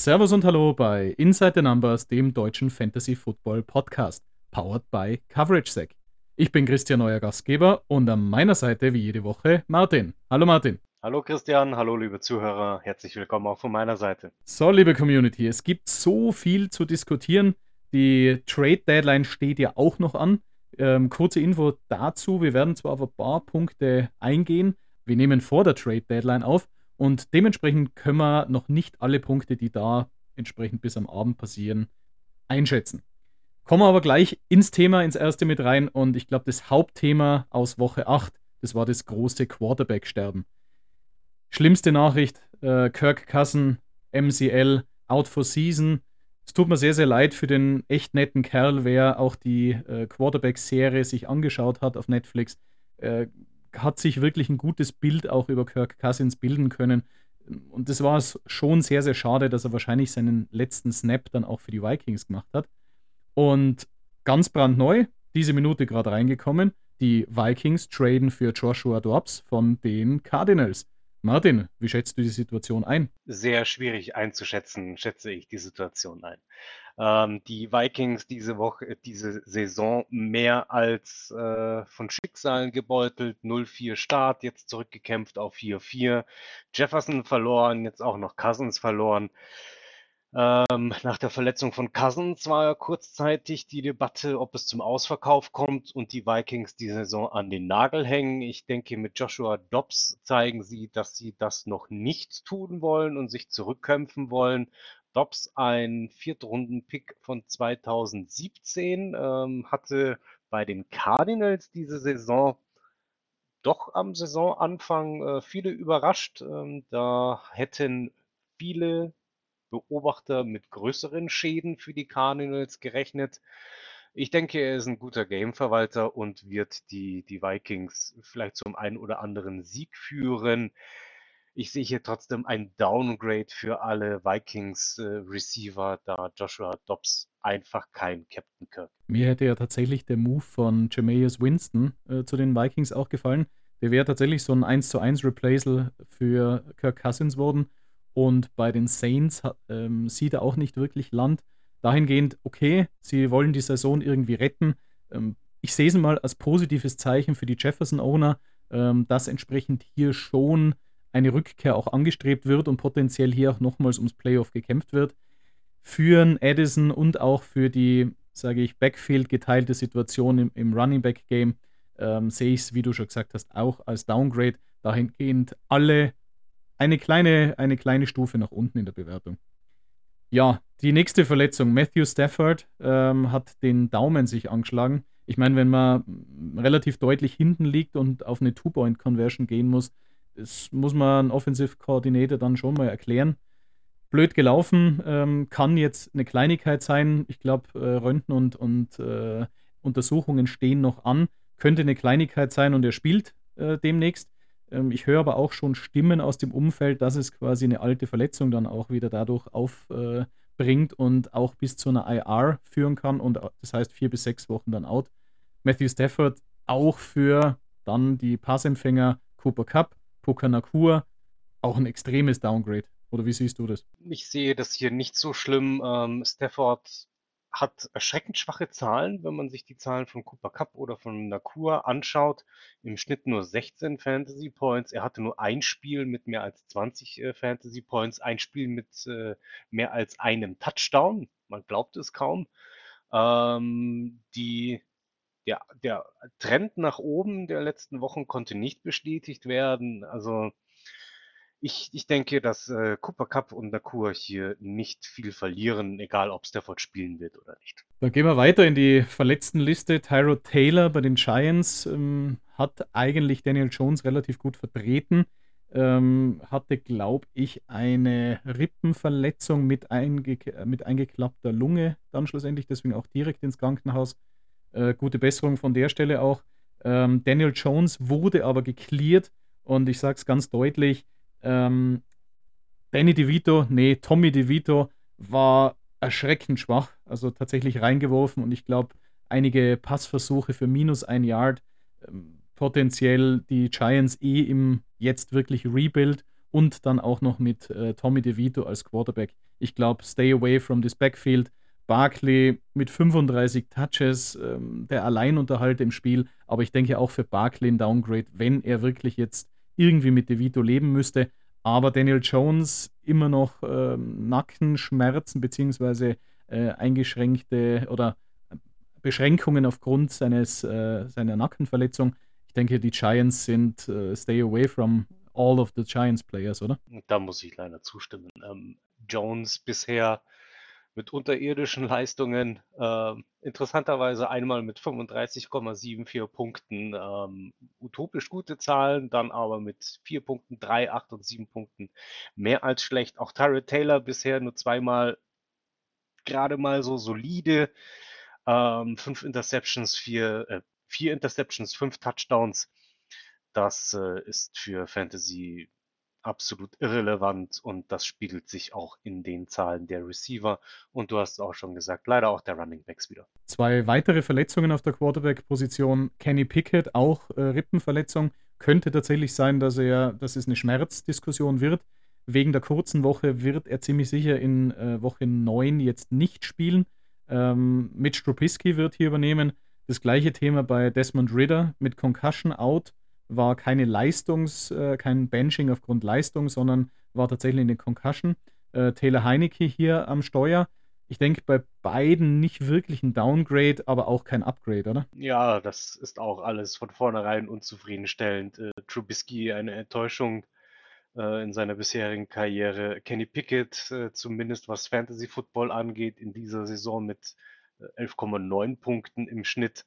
Servus und Hallo bei Inside the Numbers, dem deutschen Fantasy Football Podcast, powered by CoverageSec. Ich bin Christian, euer Gastgeber, und an meiner Seite wie jede Woche Martin. Hallo Martin. Hallo Christian, hallo liebe Zuhörer, herzlich willkommen auch von meiner Seite. So, liebe Community, es gibt so viel zu diskutieren. Die Trade Deadline steht ja auch noch an. Ähm, kurze Info dazu: Wir werden zwar auf ein paar Punkte eingehen, wir nehmen vor der Trade Deadline auf und dementsprechend können wir noch nicht alle Punkte, die da entsprechend bis am Abend passieren, einschätzen. Kommen wir aber gleich ins Thema, ins erste mit rein und ich glaube, das Hauptthema aus Woche 8, das war das große Quarterback-Sterben. Schlimmste Nachricht: äh, Kirk Cousin, MCL, out for season. Es tut mir sehr, sehr leid für den echt netten Kerl, wer auch die äh, Quarterback-Serie sich angeschaut hat auf Netflix. Äh, hat sich wirklich ein gutes Bild auch über Kirk Cousins bilden können. Und das war es schon sehr, sehr schade, dass er wahrscheinlich seinen letzten Snap dann auch für die Vikings gemacht hat. Und ganz brandneu, diese Minute gerade reingekommen, die Vikings traden für Joshua Dobbs von den Cardinals. Martin, wie schätzt du die Situation ein? Sehr schwierig einzuschätzen, schätze ich die Situation ein. Ähm, die Vikings diese Woche, diese Saison mehr als äh, von Schicksalen gebeutelt. 0-4 Start, jetzt zurückgekämpft auf 4-4. Jefferson verloren, jetzt auch noch Cousins verloren. Ähm, nach der Verletzung von Cousins war ja kurzzeitig die Debatte, ob es zum Ausverkauf kommt und die Vikings die Saison an den Nagel hängen. Ich denke, mit Joshua Dobbs zeigen sie, dass sie das noch nicht tun wollen und sich zurückkämpfen wollen. Dobbs, ein Viertrunden-Pick von 2017, ähm, hatte bei den Cardinals diese Saison doch am Saisonanfang äh, viele überrascht. Ähm, da hätten viele Beobachter mit größeren Schäden für die Cardinals gerechnet. Ich denke, er ist ein guter Gameverwalter und wird die, die Vikings vielleicht zum einen oder anderen Sieg führen. Ich sehe hier trotzdem ein Downgrade für alle Vikings-Receiver, äh, da Joshua Dobbs einfach kein Captain Kirk. Mir hätte ja tatsächlich der Move von Jameis Winston äh, zu den Vikings auch gefallen. Der wäre tatsächlich so ein 1 zu 1 Replaceal für Kirk Cousins worden. Und bei den Saints ähm, sieht er auch nicht wirklich Land. Dahingehend, okay, sie wollen die Saison irgendwie retten. Ähm, ich sehe es mal als positives Zeichen für die Jefferson-Owner, ähm, dass entsprechend hier schon eine Rückkehr auch angestrebt wird und potenziell hier auch nochmals ums Playoff gekämpft wird. Für Addison und auch für die, sage ich, Backfield geteilte Situation im, im Running Back Game ähm, sehe ich es, wie du schon gesagt hast, auch als Downgrade. Dahingehend alle eine kleine, eine kleine Stufe nach unten in der Bewertung. Ja, die nächste Verletzung. Matthew Stafford ähm, hat den Daumen sich angeschlagen. Ich meine, wenn man relativ deutlich hinten liegt und auf eine Two-Point-Conversion gehen muss, das muss man ein Offensive Coordinator dann schon mal erklären. Blöd gelaufen, ähm, kann jetzt eine Kleinigkeit sein. Ich glaube, äh, Röntgen und, und äh, Untersuchungen stehen noch an. Könnte eine Kleinigkeit sein und er spielt äh, demnächst. Ähm, ich höre aber auch schon Stimmen aus dem Umfeld, dass es quasi eine alte Verletzung dann auch wieder dadurch aufbringt und auch bis zu einer IR führen kann und das heißt vier bis sechs Wochen dann out. Matthew Stafford auch für dann die Passempfänger Cooper Cup, Puka Nakur, auch ein extremes Downgrade. Oder wie siehst du das? Ich sehe das hier nicht so schlimm. Ähm, Stafford hat erschreckend schwache Zahlen, wenn man sich die Zahlen von Cooper Cup oder von Nakur anschaut. Im Schnitt nur 16 Fantasy Points. Er hatte nur ein Spiel mit mehr als 20 äh, Fantasy Points, ein Spiel mit äh, mehr als einem Touchdown. Man glaubt es kaum. Ähm, die, der, der Trend nach oben der letzten Wochen konnte nicht bestätigt werden. Also ich, ich denke, dass äh, Cooper Cup und Nakur hier nicht viel verlieren, egal ob Stafford spielen wird oder nicht. Dann gehen wir weiter in die verletzten Liste. Tyrod Taylor bei den Giants ähm, hat eigentlich Daniel Jones relativ gut vertreten. Ähm, hatte, glaube ich, eine Rippenverletzung mit, einge mit eingeklappter Lunge dann schlussendlich, deswegen auch direkt ins Krankenhaus. Äh, gute Besserung von der Stelle auch. Ähm, Daniel Jones wurde aber geklärt und ich sage es ganz deutlich, ähm, Danny DeVito, nee, Tommy DeVito war erschreckend schwach, also tatsächlich reingeworfen und ich glaube, einige Passversuche für minus ein Yard, ähm, potenziell die Giants eh im jetzt wirklich Rebuild und dann auch noch mit äh, Tommy DeVito als Quarterback. Ich glaube, stay away from this backfield. Barkley mit 35 Touches, ähm, der Alleinunterhalt im Spiel. Aber ich denke auch für Barkley ein Downgrade, wenn er wirklich jetzt irgendwie mit DeVito leben müsste. Aber Daniel Jones immer noch ähm, Nackenschmerzen beziehungsweise äh, eingeschränkte oder Beschränkungen aufgrund seines, äh, seiner Nackenverletzung. Ich denke, die Giants sind äh, stay away from all of the Giants Players, oder? Da muss ich leider zustimmen. Ähm, Jones bisher mit unterirdischen Leistungen. Ähm, interessanterweise einmal mit 35,74 Punkten ähm, utopisch gute Zahlen, dann aber mit 4 Punkten, 3, 8 und 7 Punkten mehr als schlecht. Auch Tyrell Taylor bisher nur zweimal gerade mal so solide. Ähm, fünf Interceptions, vier, äh, vier Interceptions, fünf Touchdowns. Das äh, ist für Fantasy absolut irrelevant und das spiegelt sich auch in den Zahlen der Receiver und du hast auch schon gesagt, leider auch der Running Backs wieder. Zwei weitere Verletzungen auf der Quarterback-Position. Kenny Pickett, auch äh, Rippenverletzung. Könnte tatsächlich sein, dass er, dass es eine Schmerzdiskussion wird. Wegen der kurzen Woche wird er ziemlich sicher in äh, Woche 9 jetzt nicht spielen. Ähm, Mitch Trubisky wird hier übernehmen. Das gleiche Thema bei Desmond Ritter mit Concussion out war keine Leistungs-, äh, kein Benching aufgrund Leistung, sondern war tatsächlich eine Concussion. Äh, Taylor Heinecke hier am Steuer. Ich denke, bei beiden nicht wirklich ein Downgrade, aber auch kein Upgrade, oder? Ja, das ist auch alles von vornherein unzufriedenstellend. Äh, Trubisky eine Enttäuschung äh, in seiner bisherigen Karriere. Kenny Pickett, äh, zumindest was Fantasy Football angeht, in dieser Saison mit 11,9 äh, Punkten im Schnitt.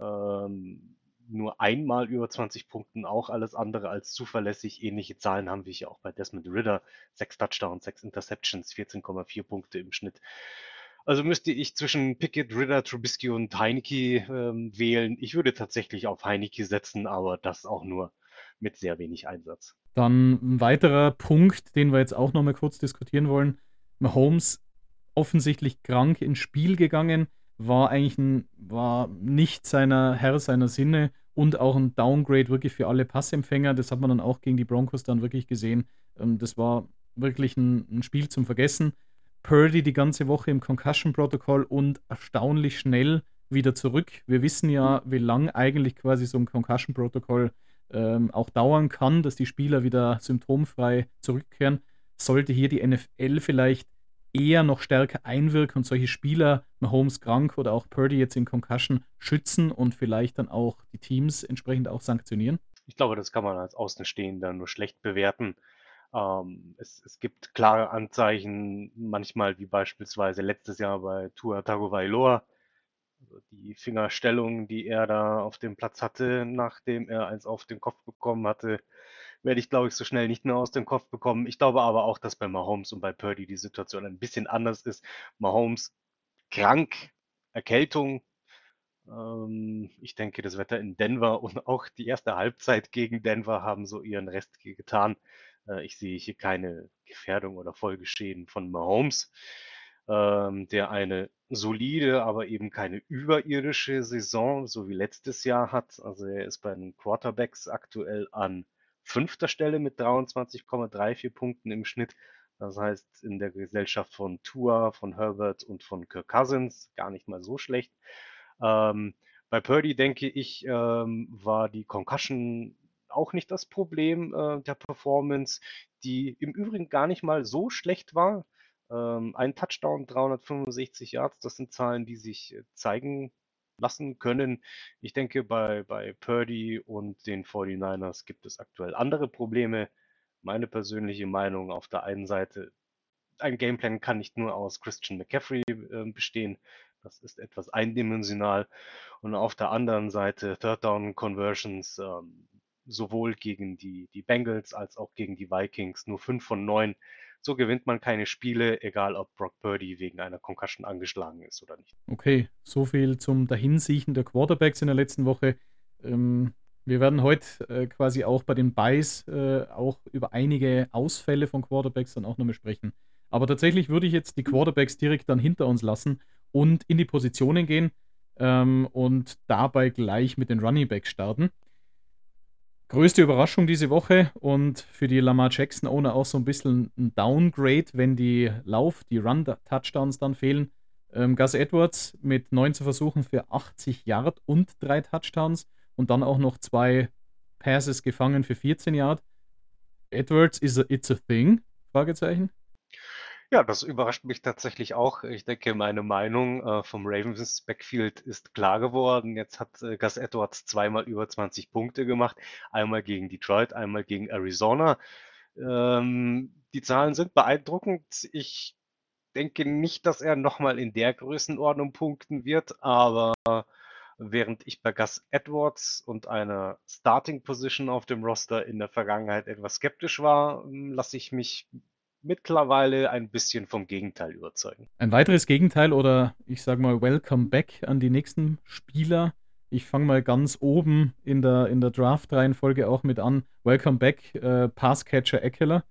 Ähm, nur einmal über 20 Punkten, auch alles andere als zuverlässig. Ähnliche Zahlen haben wir hier auch bei Desmond Ritter. Sechs Touchdowns, sechs Interceptions, 14,4 Punkte im Schnitt. Also müsste ich zwischen Pickett, Ritter, Trubisky und Heineke ähm, wählen. Ich würde tatsächlich auf Heineke setzen, aber das auch nur mit sehr wenig Einsatz. Dann ein weiterer Punkt, den wir jetzt auch nochmal kurz diskutieren wollen. Mahomes offensichtlich krank ins Spiel gegangen war eigentlich ein, war nicht seiner Herr seiner Sinne und auch ein Downgrade wirklich für alle Passempfänger. Das hat man dann auch gegen die Broncos dann wirklich gesehen. Ähm, das war wirklich ein, ein Spiel zum Vergessen. Purdy die ganze Woche im Concussion-Protokoll und erstaunlich schnell wieder zurück. Wir wissen ja, wie lang eigentlich quasi so ein Concussion-Protokoll ähm, auch dauern kann, dass die Spieler wieder symptomfrei zurückkehren. Sollte hier die NFL vielleicht eher noch stärker einwirken und solche Spieler, Mahomes krank oder auch Purdy jetzt in Concussion, schützen und vielleicht dann auch die Teams entsprechend auch sanktionieren? Ich glaube, das kann man als Außenstehender nur schlecht bewerten. Ähm, es, es, gibt klare Anzeichen, manchmal wie beispielsweise letztes Jahr bei Tua Tagovailoa, also die Fingerstellung, die er da auf dem Platz hatte, nachdem er eins auf den Kopf bekommen hatte, werde ich, glaube ich, so schnell nicht mehr aus dem Kopf bekommen. Ich glaube aber auch, dass bei Mahomes und bei Purdy die Situation ein bisschen anders ist. Mahomes krank, Erkältung. Ähm, ich denke, das Wetter in Denver und auch die erste Halbzeit gegen Denver haben so ihren Rest getan. Äh, ich sehe hier keine Gefährdung oder Folgeschäden von Mahomes, ähm, der eine solide, aber eben keine überirdische Saison, so wie letztes Jahr hat. Also er ist bei den Quarterbacks aktuell an fünfter Stelle mit 23,34 Punkten im Schnitt. Das heißt, in der Gesellschaft von Tua, von Herbert und von Kirk Cousins gar nicht mal so schlecht. Ähm, bei Purdy, denke ich, ähm, war die Concussion auch nicht das Problem äh, der Performance, die im Übrigen gar nicht mal so schlecht war. Ähm, ein Touchdown, 365 Yards, das sind Zahlen, die sich äh, zeigen lassen können. Ich denke, bei, bei Purdy und den 49ers gibt es aktuell andere Probleme. Meine persönliche Meinung auf der einen Seite, ein Gameplan kann nicht nur aus Christian McCaffrey äh, bestehen. Das ist etwas eindimensional. Und auf der anderen Seite Third Down Conversions, ähm, sowohl gegen die, die Bengals als auch gegen die Vikings, nur 5 von 9 so gewinnt man keine Spiele, egal ob Brock Purdy wegen einer Concussion angeschlagen ist oder nicht. Okay, so viel zum Dahinsiechen der Quarterbacks in der letzten Woche. Ähm, wir werden heute äh, quasi auch bei den Buys äh, auch über einige Ausfälle von Quarterbacks dann auch nochmal sprechen. Aber tatsächlich würde ich jetzt die Quarterbacks direkt dann hinter uns lassen und in die Positionen gehen ähm, und dabei gleich mit den Running Backs starten. Größte Überraschung diese Woche und für die Lamar Jackson Owner auch so ein bisschen ein Downgrade, wenn die Lauf-, die Run-Touchdowns dann fehlen. Ähm, Gus Edwards mit 19 Versuchen für 80 Yard und drei Touchdowns und dann auch noch zwei Passes gefangen für 14 Yard. Edwards is a, it's a thing? Fragezeichen. Ja, das überrascht mich tatsächlich auch. Ich denke, meine Meinung äh, vom Ravens Backfield ist klar geworden. Jetzt hat äh, Gus Edwards zweimal über 20 Punkte gemacht. Einmal gegen Detroit, einmal gegen Arizona. Ähm, die Zahlen sind beeindruckend. Ich denke nicht, dass er nochmal in der Größenordnung punkten wird, aber während ich bei Gus Edwards und einer Starting Position auf dem Roster in der Vergangenheit etwas skeptisch war, lasse ich mich mittlerweile ein bisschen vom Gegenteil überzeugen. Ein weiteres Gegenteil oder ich sage mal Welcome back an die nächsten Spieler. Ich fange mal ganz oben in der, in der Draft-Reihenfolge auch mit an. Welcome back, äh, Passcatcher Eckler.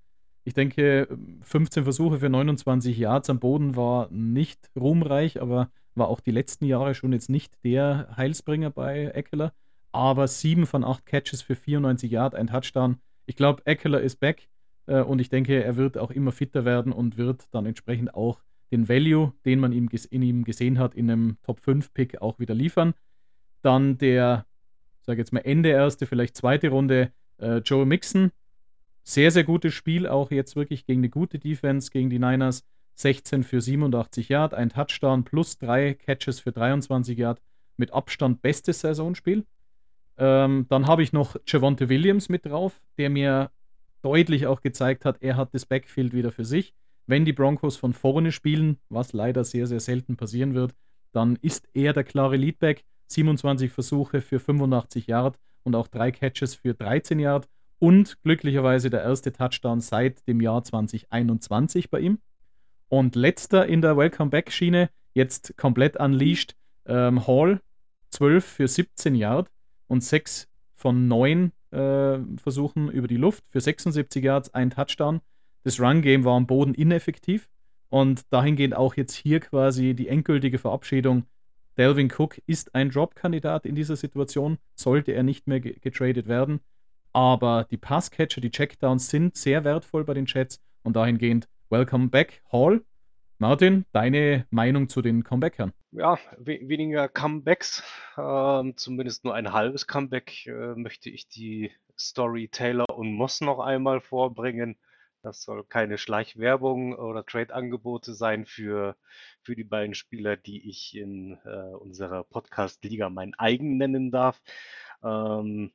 Ich denke, 15 Versuche für 29 Yards am Boden war nicht ruhmreich, aber war auch die letzten Jahre schon jetzt nicht der Heilsbringer bei Eckler. Aber 7 von 8 Catches für 94 Yards, ein Touchdown. Ich glaube, Eckler ist back. Äh, und ich denke, er wird auch immer fitter werden und wird dann entsprechend auch den Value, den man ihm in ihm gesehen hat, in einem Top 5 Pick auch wieder liefern. Dann der, sage jetzt mal Ende erste, vielleicht zweite Runde, äh, Joe Mixon. Sehr, sehr gutes Spiel, auch jetzt wirklich gegen eine gute Defense, gegen die Niners. 16 für 87 Yard, ein Touchdown plus drei Catches für 23 Yard. Mit Abstand bestes Saisonspiel. Ähm, dann habe ich noch Javonte Williams mit drauf, der mir deutlich auch gezeigt hat, er hat das Backfield wieder für sich. Wenn die Broncos von vorne spielen, was leider sehr, sehr selten passieren wird, dann ist er der klare Leadback. 27 Versuche für 85 Yard und auch drei Catches für 13 Yard und glücklicherweise der erste Touchdown seit dem Jahr 2021 bei ihm. Und letzter in der Welcome Back Schiene, jetzt komplett unleashed, ähm, Hall 12 für 17 Yard und 6 von 9 äh, Versuchen über die Luft für 76 Yards, ein Touchdown. Das Run-Game war am Boden ineffektiv und dahingehend auch jetzt hier quasi die endgültige Verabschiedung. Delvin Cook ist ein Drop-Kandidat in dieser Situation, sollte er nicht mehr getradet werden. Aber die Passcatcher, die Checkdowns sind sehr wertvoll bei den Chats und dahingehend Welcome back, Hall. Martin, deine Meinung zu den Comebackern? Ja, we weniger Comebacks, äh, zumindest nur ein halbes Comeback äh, möchte ich die Story Taylor und Moss noch einmal vorbringen. Das soll keine Schleichwerbung oder Trade-Angebote sein für, für die beiden Spieler, die ich in äh, unserer Podcast-Liga mein eigen nennen darf. Ähm,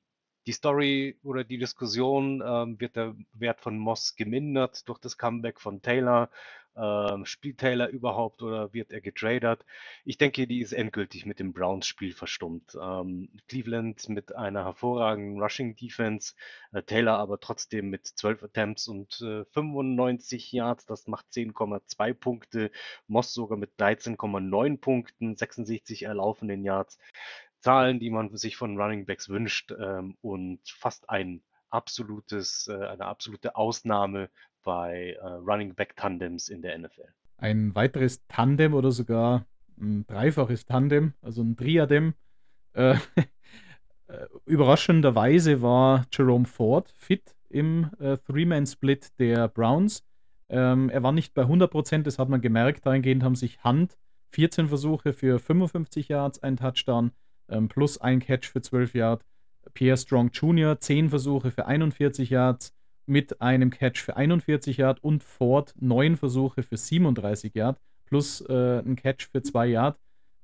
die Story oder die Diskussion ähm, wird der Wert von Moss gemindert durch das Comeback von Taylor. Ähm, spielt Taylor überhaupt oder wird er getradet? Ich denke, die ist endgültig mit dem Browns-Spiel verstummt. Ähm, Cleveland mit einer hervorragenden Rushing-Defense, äh, Taylor aber trotzdem mit 12 Attempts und äh, 95 Yards, das macht 10,2 Punkte. Moss sogar mit 13,9 Punkten, 66 erlaufenden Yards. Zahlen, die man sich von Running Backs wünscht ähm, und fast ein absolutes, äh, eine absolute Ausnahme bei äh, Running Back Tandems in der NFL. Ein weiteres Tandem oder sogar ein dreifaches Tandem, also ein Triadem. Äh, äh überraschenderweise war Jerome Ford fit im äh, Three-Man-Split der Browns. Ähm, er war nicht bei 100%, das hat man gemerkt. Dahingehend haben sich Hand 14 Versuche für 55 Yards, ein Touchdown, ähm, plus ein Catch für 12 Yards. Pierre Strong Jr. 10 Versuche für 41 Yards mit einem Catch für 41 Yards und Ford 9 Versuche für 37 Yards plus äh, ein Catch für 2 Yards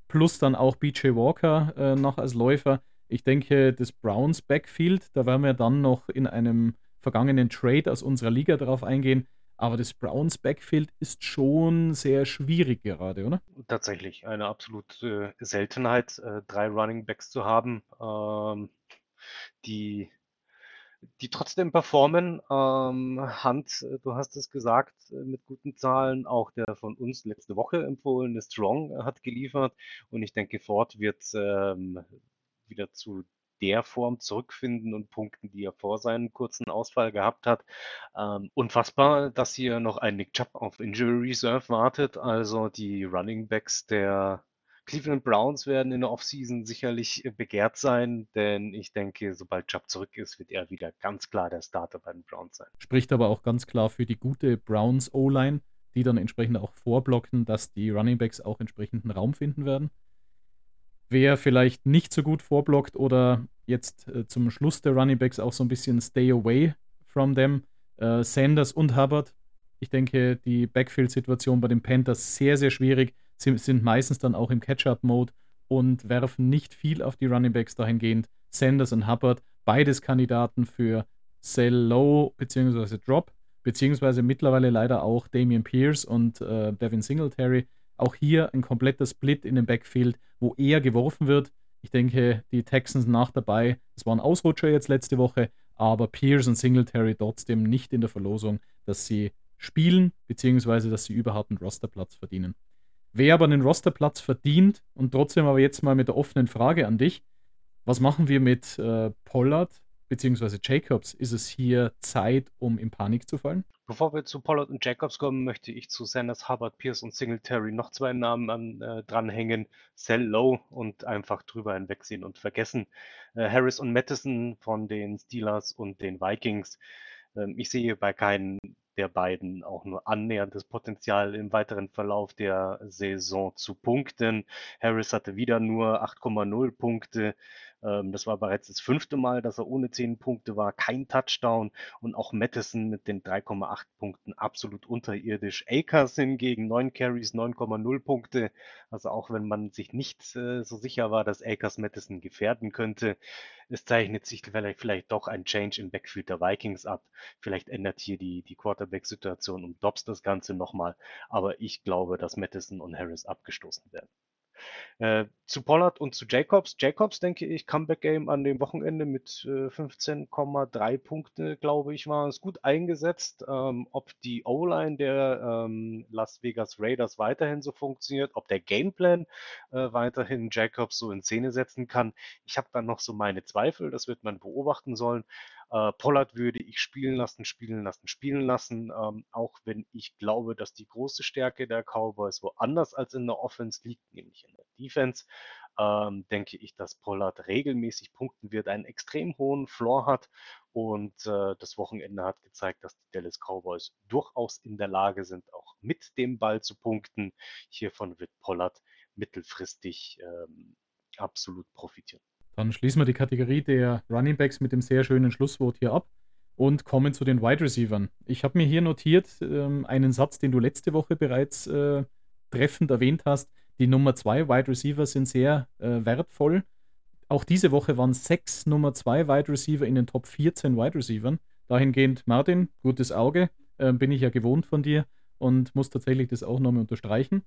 plus dann auch BJ Walker äh, noch als Läufer. Ich denke, das Browns Backfield, da werden wir dann noch in einem vergangenen Trade aus unserer Liga darauf eingehen. Aber das Browns Backfield ist schon sehr schwierig gerade, oder? Tatsächlich, eine absolute Seltenheit, äh, drei Running Backs zu haben, ähm, die, die trotzdem performen. Ähm, Hand, äh, du hast es gesagt, äh, mit guten Zahlen. Auch der von uns letzte Woche empfohlene Strong hat geliefert. Und ich denke, Ford wird ähm, wieder zu der Form zurückfinden und punkten, die er vor seinem kurzen Ausfall gehabt hat. Ähm, unfassbar, dass hier noch ein Nick Chubb auf Injury Reserve wartet. Also die Running Backs der Cleveland Browns werden in der Offseason sicherlich begehrt sein, denn ich denke, sobald Chubb zurück ist, wird er wieder ganz klar der Starter bei den Browns sein. Spricht aber auch ganz klar für die gute Browns O-Line, die dann entsprechend auch vorblocken, dass die Running Backs auch entsprechenden Raum finden werden. Wer vielleicht nicht so gut vorblockt oder jetzt äh, zum Schluss der Running Backs auch so ein bisschen stay away from them, äh, Sanders und Hubbard. Ich denke, die Backfield-Situation bei den Panthers sehr, sehr schwierig. Sie sind meistens dann auch im Catch-up-Mode und werfen nicht viel auf die Running Backs dahingehend. Sanders und Hubbard, beides Kandidaten für Sell Low bzw. Drop, beziehungsweise mittlerweile leider auch Damian Pierce und äh, Devin Singletary. Auch hier ein kompletter Split in dem Backfield, wo eher geworfen wird. Ich denke, die Texans nach dabei. Es war ein Ausrutscher jetzt letzte Woche, aber Pierce und Singletary trotzdem nicht in der Verlosung, dass sie spielen, beziehungsweise dass sie überhaupt einen Rosterplatz verdienen. Wer aber einen Rosterplatz verdient und trotzdem aber jetzt mal mit der offenen Frage an dich, was machen wir mit äh, Pollard bzw. Jacobs? Ist es hier Zeit, um in Panik zu fallen? Bevor wir zu Pollard und Jacobs kommen, möchte ich zu Sanders, Hubbard, Pierce und Singletary noch zwei Namen an, äh, dranhängen. Sell low und einfach drüber hinwegsehen und vergessen. Äh, Harris und Madison von den Steelers und den Vikings. Ähm, ich sehe bei keinen der beiden auch nur annähernd das Potenzial im weiteren Verlauf der Saison zu punkten. Harris hatte wieder nur 8,0 Punkte. Ähm, das war bereits das fünfte Mal, dass er ohne 10 Punkte war, kein Touchdown und auch Madison mit den 3,8 Punkten absolut unterirdisch. Akers hingegen 9 Carries, 9,0 Punkte. Also auch wenn man sich nicht äh, so sicher war, dass Akers Madison gefährden könnte, es zeichnet sich vielleicht, vielleicht doch ein Change im Backfield der Vikings ab. Vielleicht ändert hier die, die Quarterback-Situation um Dobbs das Ganze nochmal. Aber ich glaube, dass Madison und Harris abgestoßen werden. Äh, zu Pollard und zu Jacobs. Jacobs, denke ich, Comeback-Game an dem Wochenende mit äh, 15,3 Punkte, glaube ich, war es gut eingesetzt. Ähm, ob die O-Line der ähm, Las Vegas Raiders weiterhin so funktioniert, ob der Gameplan äh, weiterhin Jacobs so in Szene setzen kann, ich habe da noch so meine Zweifel, das wird man beobachten sollen. Äh, Pollard würde ich spielen lassen, spielen lassen, spielen lassen, ähm, auch wenn ich glaube, dass die große Stärke der Cowboys woanders als in der Offense liegt, nämlich in der Defense. Ähm, denke ich, dass Pollard regelmäßig punkten wird, einen extrem hohen Floor hat und äh, das Wochenende hat gezeigt, dass die Dallas Cowboys durchaus in der Lage sind, auch mit dem Ball zu punkten. Hiervon wird Pollard mittelfristig ähm, absolut profitieren. Dann schließen wir die Kategorie der Running Backs mit dem sehr schönen Schlusswort hier ab und kommen zu den Wide Receivers. Ich habe mir hier notiert ähm, einen Satz, den du letzte Woche bereits äh, treffend erwähnt hast. Die Nummer 2 Wide Receiver sind sehr äh, wertvoll. Auch diese Woche waren sechs Nummer 2 Wide Receiver in den Top 14 Wide Receivers. Dahingehend, Martin, gutes Auge, äh, bin ich ja gewohnt von dir und muss tatsächlich das auch nochmal unterstreichen.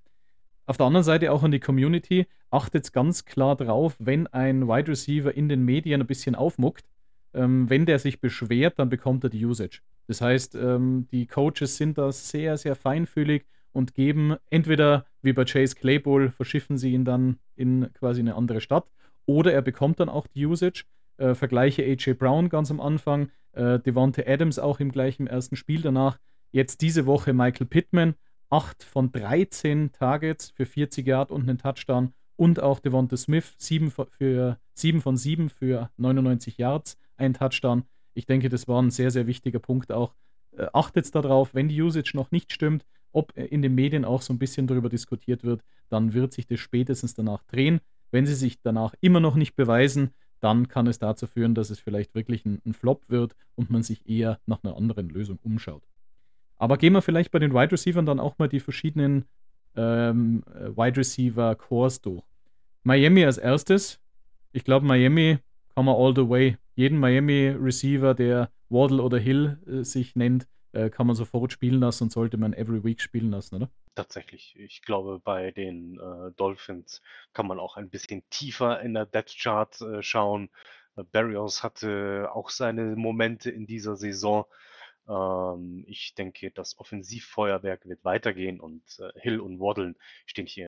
Auf der anderen Seite auch an die Community, achtet ganz klar drauf, wenn ein Wide Receiver in den Medien ein bisschen aufmuckt, ähm, wenn der sich beschwert, dann bekommt er die Usage. Das heißt, ähm, die Coaches sind da sehr, sehr feinfühlig und geben entweder, wie bei Chase Claypool, verschiffen sie ihn dann in quasi eine andere Stadt, oder er bekommt dann auch die Usage. Äh, vergleiche AJ Brown ganz am Anfang, äh, Devonte Adams auch im gleichen ersten Spiel danach. Jetzt diese Woche Michael Pittman 8 von 13 Targets für 40 Yard und einen Touchdown und auch Devonta Smith 7, für, 7 von 7 für 99 Yards, ein Touchdown. Ich denke, das war ein sehr, sehr wichtiger Punkt auch. Äh, achtet darauf, wenn die Usage noch nicht stimmt, ob in den Medien auch so ein bisschen darüber diskutiert wird, dann wird sich das spätestens danach drehen. Wenn sie sich danach immer noch nicht beweisen, dann kann es dazu führen, dass es vielleicht wirklich ein, ein Flop wird und man sich eher nach einer anderen Lösung umschaut. Aber gehen wir vielleicht bei den Wide Receivers dann auch mal die verschiedenen ähm, Wide Receiver Cores durch. Miami als erstes. Ich glaube, Miami kann man all the way. Jeden Miami Receiver, der Waddle oder Hill äh, sich nennt, äh, kann man sofort spielen lassen und sollte man every week spielen lassen, oder? Tatsächlich. Ich glaube, bei den äh, Dolphins kann man auch ein bisschen tiefer in der Depth Chart äh, schauen. Barrios hatte auch seine Momente in dieser Saison. Ähm, ich denke, das Offensivfeuerwerk wird weitergehen und äh, Hill und Waddle stehen hier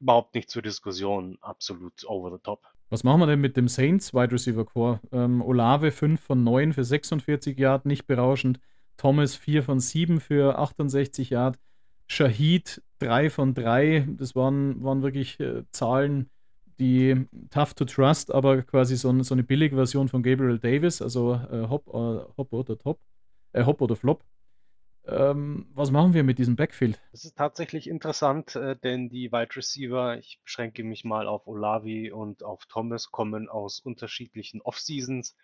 überhaupt nicht zur Diskussion, absolut over the top. Was machen wir denn mit dem Saints Wide Receiver Core? Ähm, Olave 5 von 9 für 46 Yard, nicht berauschend. Thomas 4 von 7 für 68 Yard. Shahid 3 von 3, das waren, waren wirklich äh, Zahlen, die tough to trust, aber quasi so, so eine billige Version von Gabriel Davis, also äh, Hop, äh, Hop oder Top, äh, Hop oder Flop. Ähm, was machen wir mit diesem Backfield? Das ist tatsächlich interessant, äh, denn die Wide Receiver, ich beschränke mich mal auf Olavi und auf Thomas, kommen aus unterschiedlichen Off-Seasons.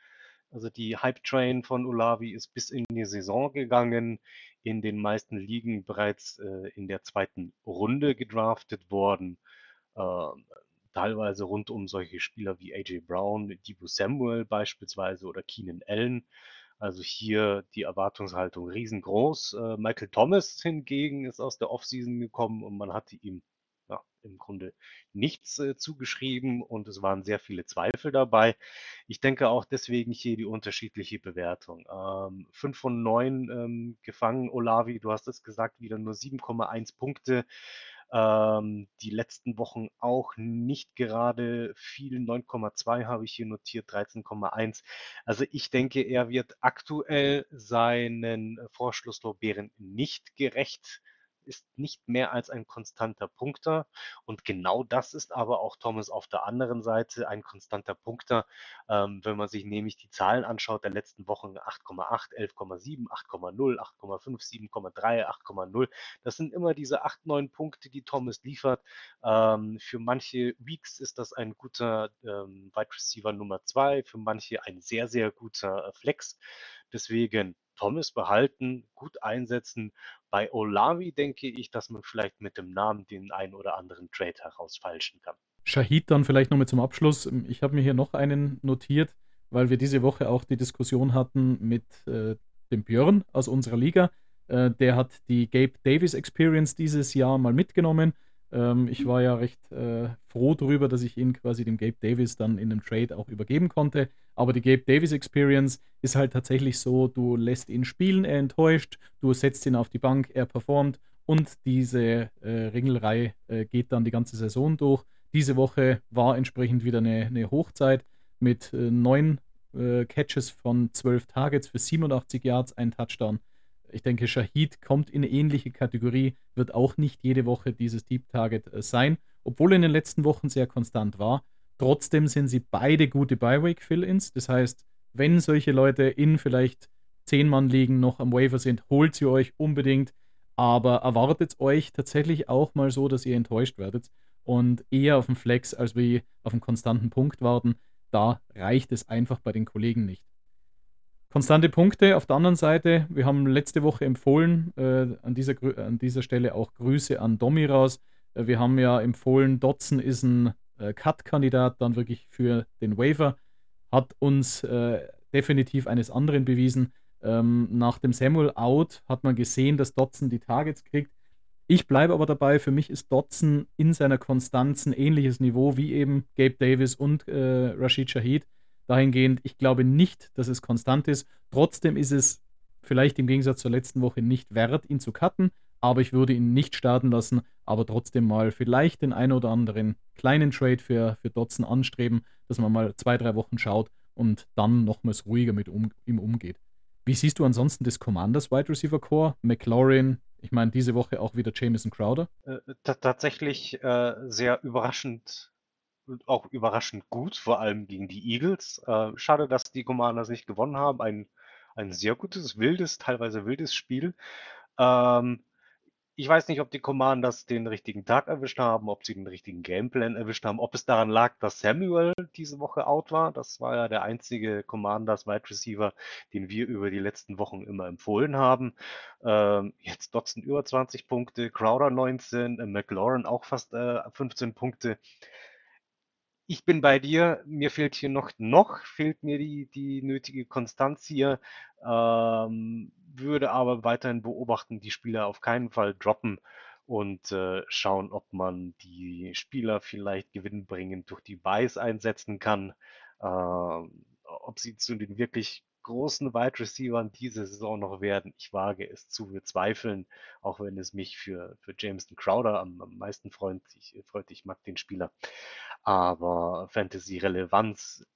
Also die Hype-Train von Olavi ist bis in die Saison gegangen, in den meisten Ligen bereits äh, in der zweiten Runde gedraftet worden. Äh, teilweise rund um solche Spieler wie AJ Brown, Debo Samuel beispielsweise oder Keenan Allen. Also hier die Erwartungshaltung riesengroß. Äh, Michael Thomas hingegen ist aus der Offseason gekommen und man hatte ihm ja, im Grunde nichts äh, zugeschrieben und es waren sehr viele Zweifel dabei. Ich denke auch deswegen hier die unterschiedliche Bewertung. Ähm, 5 von 9 ähm, gefangen, Olavi, du hast es gesagt, wieder nur 7,1 Punkte. Ähm, die letzten Wochen auch nicht gerade viel. 9,2 habe ich hier notiert, 13,1. Also ich denke, er wird aktuell seinen Vorschlusslorbeeren nicht gerecht ist nicht mehr als ein konstanter Punkter. Und genau das ist aber auch Thomas auf der anderen Seite ein konstanter Punkter. Ähm, wenn man sich nämlich die Zahlen anschaut der letzten Wochen 8,8, 11,7, 8,0, 8,5, 7,3, 8,0. Das sind immer diese 8, 9 Punkte, die Thomas liefert. Ähm, für manche Weeks ist das ein guter ähm, Wide Receiver Nummer 2, für manche ein sehr, sehr guter äh, Flex. Deswegen Thomas behalten, gut einsetzen. Bei Olavi denke ich, dass man vielleicht mit dem Namen den einen oder anderen Trade herausfalschen kann. Shahid dann vielleicht nochmal zum Abschluss. Ich habe mir hier noch einen notiert, weil wir diese Woche auch die Diskussion hatten mit äh, dem Björn aus unserer Liga. Äh, der hat die Gabe Davis Experience dieses Jahr mal mitgenommen ähm, ich war ja recht äh, froh darüber, dass ich ihn quasi dem Gabe Davis dann in einem Trade auch übergeben konnte. Aber die Gabe Davis Experience ist halt tatsächlich so, du lässt ihn spielen, er enttäuscht, du setzt ihn auf die Bank, er performt und diese äh, Ringelreihe äh, geht dann die ganze Saison durch. Diese Woche war entsprechend wieder eine, eine Hochzeit mit äh, neun äh, Catches von zwölf Targets für 87 Yards, ein Touchdown ich denke, Shahid kommt in eine ähnliche Kategorie, wird auch nicht jede Woche dieses Deep Target äh, sein, obwohl er in den letzten Wochen sehr konstant war. Trotzdem sind sie beide gute Bye-Week-Fill-Ins. Das heißt, wenn solche Leute in vielleicht 10 Mann liegen, noch am Waiver sind, holt sie euch unbedingt. Aber erwartet euch tatsächlich auch mal so, dass ihr enttäuscht werdet und eher auf den Flex als wie auf einen konstanten Punkt warten. Da reicht es einfach bei den Kollegen nicht. Konstante Punkte. Auf der anderen Seite, wir haben letzte Woche empfohlen, äh, an, dieser, an dieser Stelle auch Grüße an Domi raus. Äh, wir haben ja empfohlen, Dotson ist ein äh, Cut-Kandidat dann wirklich für den Waiver. Hat uns äh, definitiv eines anderen bewiesen. Ähm, nach dem Samuel Out hat man gesehen, dass Dotson die Targets kriegt. Ich bleibe aber dabei, für mich ist Dotson in seiner Konstanz ein ähnliches Niveau wie eben Gabe Davis und äh, Rashid Shahid dahingehend, ich glaube nicht, dass es konstant ist. Trotzdem ist es vielleicht im Gegensatz zur letzten Woche nicht wert, ihn zu cutten, aber ich würde ihn nicht starten lassen, aber trotzdem mal vielleicht den einen oder anderen kleinen Trade für, für Dotson anstreben, dass man mal zwei, drei Wochen schaut und dann nochmals ruhiger mit um, ihm umgeht. Wie siehst du ansonsten das Commanders Wide Receiver Core? McLaurin, ich meine, diese Woche auch wieder Jameson Crowder? Äh, tatsächlich äh, sehr überraschend auch überraschend gut, vor allem gegen die Eagles. Äh, schade, dass die Commanders nicht gewonnen haben. Ein, ein sehr gutes, wildes, teilweise wildes Spiel. Ähm, ich weiß nicht, ob die Commanders den richtigen Tag erwischt haben, ob sie den richtigen Gameplan erwischt haben, ob es daran lag, dass Samuel diese Woche out war. Das war ja der einzige Commanders Wide Receiver, den wir über die letzten Wochen immer empfohlen haben. Ähm, jetzt Dotson über 20 Punkte, Crowder 19, äh, McLaurin auch fast äh, 15 Punkte ich bin bei dir, mir fehlt hier noch, noch fehlt mir die, die nötige Konstanz hier, ähm, würde aber weiterhin beobachten, die Spieler auf keinen Fall droppen und äh, schauen, ob man die Spieler vielleicht gewinnbringend durch die Buys einsetzen kann, äh, ob sie zu den wirklich großen Wide Receivers diese Saison noch werden. Ich wage es zu bezweifeln, auch wenn es mich für, für Jameson Crowder am, am meisten freut. Ich, freut. Ich mag den Spieler. Aber Fantasy-Relevanz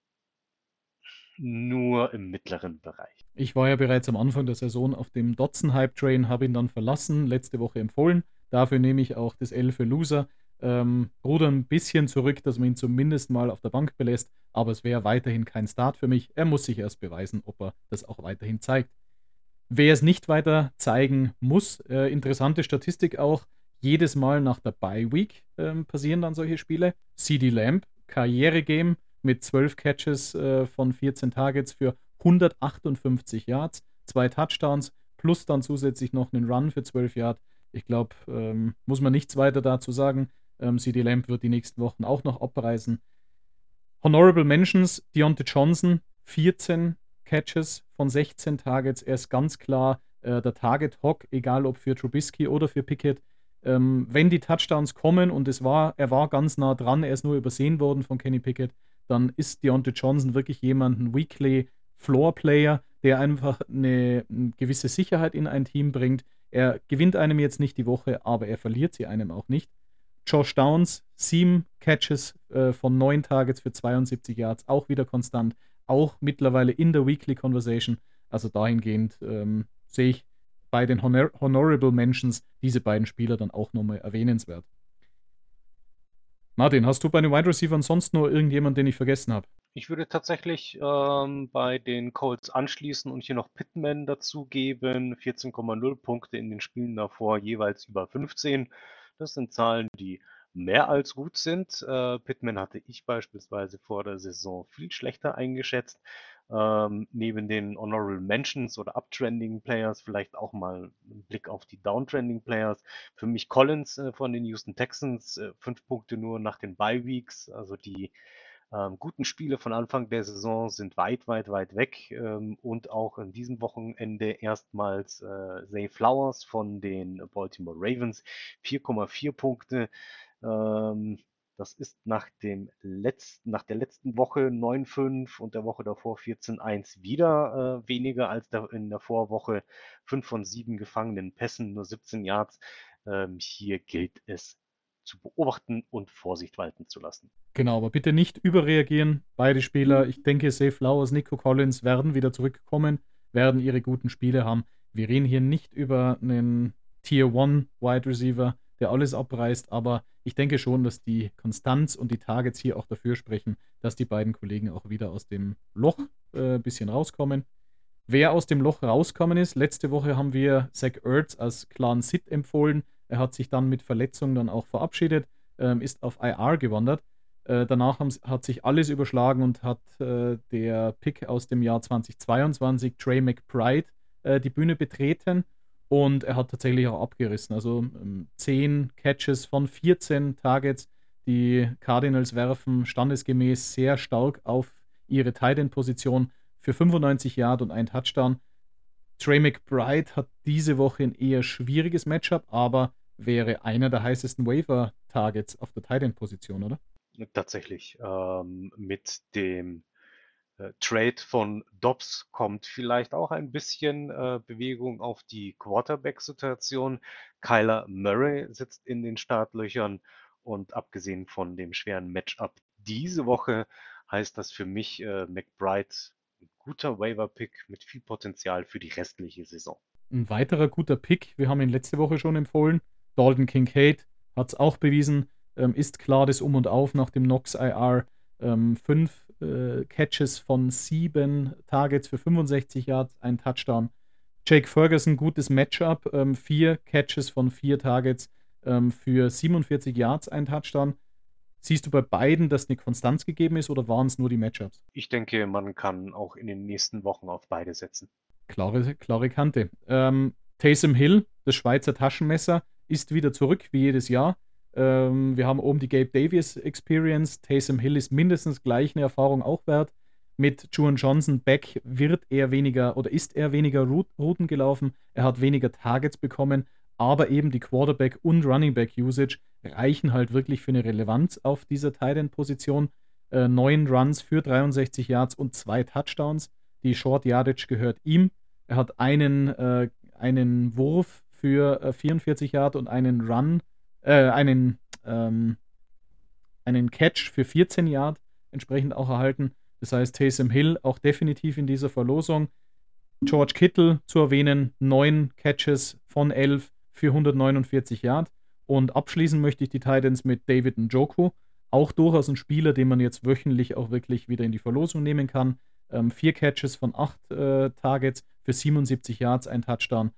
nur im mittleren Bereich. Ich war ja bereits am Anfang der Saison auf dem Dotson Hype Train, habe ihn dann verlassen, letzte Woche empfohlen. Dafür nehme ich auch das L für Loser. Ähm, ruder ein bisschen zurück, dass man ihn zumindest mal auf der Bank belässt, aber es wäre weiterhin kein Start für mich. Er muss sich erst beweisen, ob er das auch weiterhin zeigt. Wer es nicht weiter zeigen muss, äh, interessante Statistik auch, jedes Mal nach der Bye Week äh, passieren dann solche Spiele. CD Lamb, Karrieregame mit 12 Catches äh, von 14 Targets für 158 Yards, zwei Touchdowns plus dann zusätzlich noch einen Run für 12 Yards. Ich glaube, ähm, muss man nichts weiter dazu sagen. Ähm, CD Lamb wird die nächsten Wochen auch noch abreißen. Honorable Mentions, Deontay Johnson, 14 Catches von 16 Targets. Er ist ganz klar äh, der Target-Hawk, egal ob für Trubisky oder für Pickett. Ähm, wenn die Touchdowns kommen und es war, er war ganz nah dran, er ist nur übersehen worden von Kenny Pickett, dann ist Deontay Johnson wirklich jemand, ein Weekly Floor Player, der einfach eine, eine gewisse Sicherheit in ein Team bringt. Er gewinnt einem jetzt nicht die Woche, aber er verliert sie einem auch nicht. Josh Downs, sieben Catches äh, von neun Targets für 72 Yards, auch wieder konstant, auch mittlerweile in der Weekly Conversation. Also dahingehend ähm, sehe ich bei den Honor Honorable Mentions diese beiden Spieler dann auch nochmal erwähnenswert. Martin, hast du bei den Wide Receivers sonst nur irgendjemanden, den ich vergessen habe? Ich würde tatsächlich ähm, bei den Colts anschließen und hier noch Pittman dazugeben. 14,0 Punkte in den Spielen davor, jeweils über 15. Das sind Zahlen, die mehr als gut sind. Äh, Pittman hatte ich beispielsweise vor der Saison viel schlechter eingeschätzt. Ähm, neben den Honorable Mentions oder Uptrending Players vielleicht auch mal ein Blick auf die Downtrending Players. Für mich Collins äh, von den Houston Texans, äh, fünf Punkte nur nach den Bye Weeks, also die ähm, guten Spiele von Anfang der Saison sind weit, weit, weit weg ähm, und auch in diesem Wochenende erstmals äh, Zay Flowers von den Baltimore Ravens 4,4 Punkte. Ähm, das ist nach, dem letzten, nach der letzten Woche 9,5 und der Woche davor 14,1 wieder äh, weniger als der, in der Vorwoche. 5 von 7 gefangenen Pässen, nur 17 Yards. Ähm, hier gilt es zu beobachten und Vorsicht walten zu lassen. Genau, aber bitte nicht überreagieren. Beide Spieler, ich denke, Safe Flowers, Nico Collins werden wieder zurückkommen, werden ihre guten Spiele haben. Wir reden hier nicht über einen Tier 1 Wide Receiver, der alles abreißt, aber ich denke schon, dass die Konstanz und die Targets hier auch dafür sprechen, dass die beiden Kollegen auch wieder aus dem Loch ein äh, bisschen rauskommen. Wer aus dem Loch rauskommen ist, letzte Woche haben wir Zach Ertz als klaren Sit empfohlen. Er hat sich dann mit Verletzung dann auch verabschiedet, ähm, ist auf IR gewandert. Äh, danach hat sich alles überschlagen und hat äh, der Pick aus dem Jahr 2022, Trey McBride, äh, die Bühne betreten und er hat tatsächlich auch abgerissen. Also ähm, 10 Catches von 14 Targets. Die Cardinals werfen standesgemäß sehr stark auf ihre Tight End Position für 95 Yard und ein Touchdown. Trey McBride hat diese Woche ein eher schwieriges Matchup, aber wäre einer der heißesten Waiver-Targets auf der Tight End-Position, oder? Tatsächlich. Ähm, mit dem äh, Trade von Dobbs kommt vielleicht auch ein bisschen äh, Bewegung auf die Quarterback-Situation. Kyler Murray sitzt in den Startlöchern und abgesehen von dem schweren Matchup diese Woche heißt das für mich äh, McBride ein guter Waiver-Pick mit viel Potenzial für die restliche Saison. Ein weiterer guter Pick, wir haben ihn letzte Woche schon empfohlen, Dalton Kincaid hat es auch bewiesen, ähm, ist klar das Um und Auf nach dem Nox IR. Ähm, fünf äh, Catches von sieben Targets für 65 Yards, ein Touchdown. Jake Ferguson, gutes Matchup, ähm, vier Catches von vier Targets ähm, für 47 Yards, ein Touchdown. Siehst du bei beiden, dass eine Konstanz gegeben ist oder waren es nur die Matchups? Ich denke, man kann auch in den nächsten Wochen auf beide setzen. Klare, klare Kante. Ähm, Taysom Hill, das Schweizer Taschenmesser, ist wieder zurück, wie jedes Jahr. Ähm, wir haben oben die Gabe Davis Experience. Taysom Hill ist mindestens gleich eine Erfahrung auch wert. Mit Juan Johnson back wird er weniger oder ist er weniger Routen gelaufen. Er hat weniger Targets bekommen, aber eben die Quarterback- und Running Back-Usage reichen halt wirklich für eine Relevanz auf dieser Tight End-Position. Äh, neun Runs für 63 Yards und zwei Touchdowns. Die Short Yardage gehört ihm. Er hat einen, äh, einen Wurf für äh, 44 Yard und einen Run, äh, einen, ähm, einen Catch für 14 Yard entsprechend auch erhalten. Das heißt, Taysom Hill auch definitiv in dieser Verlosung. George Kittle zu erwähnen, neun Catches von elf für 149 Yard. Und abschließen möchte ich die Titans mit David Njoku. Auch durchaus ein Spieler, den man jetzt wöchentlich auch wirklich wieder in die Verlosung nehmen kann. Ähm, vier Catches von acht äh, Targets für 77 Yards, ein Touchdown.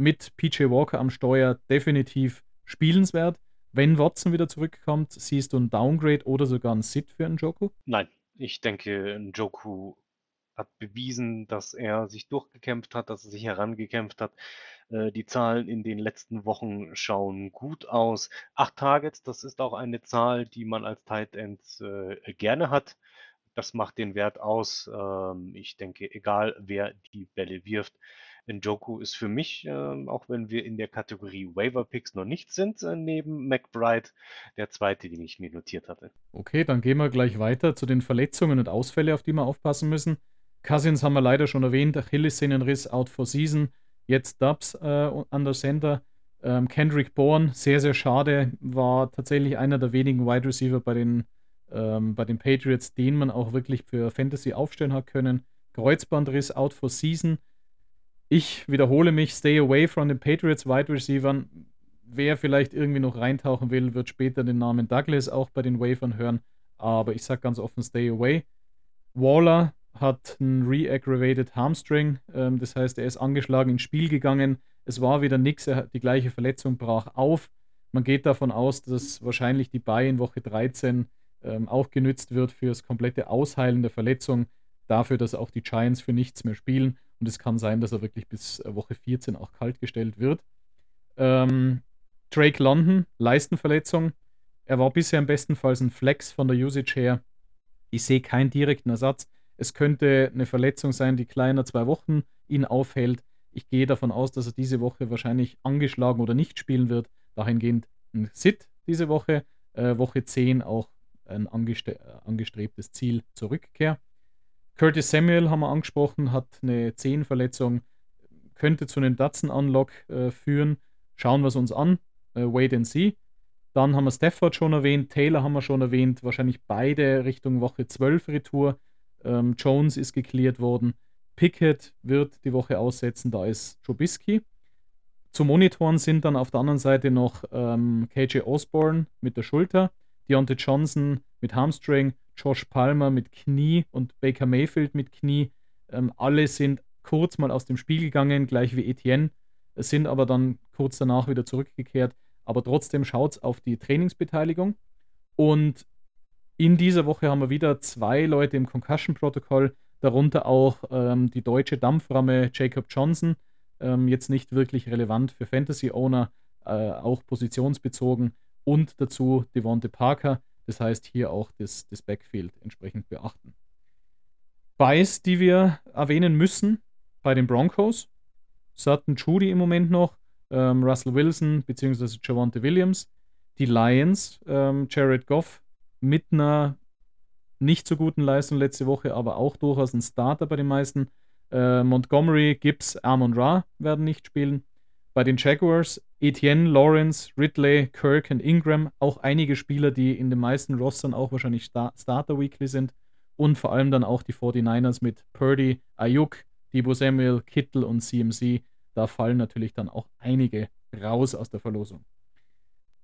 Mit PJ Walker am Steuer definitiv spielenswert. Wenn Watson wieder zurückkommt, siehst du ein Downgrade oder sogar ein Sit für Njoku? Nein, ich denke, Njoku hat bewiesen, dass er sich durchgekämpft hat, dass er sich herangekämpft hat. Äh, die Zahlen in den letzten Wochen schauen gut aus. Acht Targets, das ist auch eine Zahl, die man als Tight End äh, gerne hat. Das macht den Wert aus. Ähm, ich denke, egal wer die Bälle wirft, Njoku ist für mich, äh, auch wenn wir in der Kategorie Waiver Picks noch nicht sind, äh, neben McBride der zweite, den ich mir notiert hatte. Okay, dann gehen wir gleich weiter zu den Verletzungen und Ausfällen, auf die wir aufpassen müssen. Cousins haben wir leider schon erwähnt, Achillessehnenriss out for season. Jetzt Dubs äh, an der Center. Ähm, Kendrick Bourne, sehr, sehr schade, war tatsächlich einer der wenigen Wide Receiver bei den, ähm, bei den Patriots, den man auch wirklich für Fantasy aufstellen hat können. Kreuzbandriss out for season. Ich wiederhole mich, stay away from den Patriots Wide Receivers. Wer vielleicht irgendwie noch reintauchen will, wird später den Namen Douglas auch bei den Wavern hören. Aber ich sage ganz offen, stay away. Waller hat einen re-aggravated Hamstring. Ähm, das heißt, er ist angeschlagen ins Spiel gegangen. Es war wieder nichts. Die gleiche Verletzung brach auf. Man geht davon aus, dass wahrscheinlich die Bay in Woche 13 ähm, auch genützt wird für das komplette Ausheilen der Verletzung. Dafür, dass auch die Giants für nichts mehr spielen. Und es kann sein, dass er wirklich bis äh, Woche 14 auch kalt gestellt wird. Ähm, Drake London, Leistenverletzung. Er war bisher im besten Fall ein Flex von der Usage her. Ich sehe keinen direkten Ersatz. Es könnte eine Verletzung sein, die kleiner zwei Wochen ihn aufhält. Ich gehe davon aus, dass er diese Woche wahrscheinlich angeschlagen oder nicht spielen wird. Dahingehend ein Sit diese Woche. Äh, Woche 10 auch ein angeste angestrebtes Ziel zur Rückkehr. Curtis Samuel haben wir angesprochen, hat eine Zehenverletzung, könnte zu einem Datsen-Unlock äh, führen. Schauen wir es uns an. Äh, wait and see. Dann haben wir Stafford schon erwähnt, Taylor haben wir schon erwähnt, wahrscheinlich beide Richtung Woche 12 Retour. Ähm, Jones ist geklärt worden. Pickett wird die Woche aussetzen, da ist Trubisky. Zu monitoren sind dann auf der anderen Seite noch ähm, KJ Osborne mit der Schulter, Deontay Johnson mit Hamstring, Josh Palmer mit Knie und Baker Mayfield mit Knie. Ähm, alle sind kurz mal aus dem Spiel gegangen, gleich wie Etienne, sind aber dann kurz danach wieder zurückgekehrt. Aber trotzdem schaut es auf die Trainingsbeteiligung. Und in dieser Woche haben wir wieder zwei Leute im Concussion-Protokoll, darunter auch ähm, die deutsche Dampframme Jacob Johnson. Ähm, jetzt nicht wirklich relevant für Fantasy-Owner, äh, auch positionsbezogen. Und dazu Devonte Parker. Das heißt, hier auch das, das Backfield entsprechend beachten. Buys, die wir erwähnen müssen bei den Broncos. Sutton Judy im Moment noch, ähm, Russell Wilson bzw. Javante Williams. Die Lions, ähm, Jared Goff mit einer nicht so guten Leistung letzte Woche, aber auch durchaus ein Starter bei den meisten. Äh, Montgomery, Gibbs, Amon Ra werden nicht spielen. Bei den Jaguars Etienne, Lawrence, Ridley, Kirk und Ingram, auch einige Spieler, die in den meisten Rostern auch wahrscheinlich Star Starter Weekly sind. Und vor allem dann auch die 49ers mit Purdy, Ayuk, Debo Samuel, Kittel und CMC. Da fallen natürlich dann auch einige raus aus der Verlosung.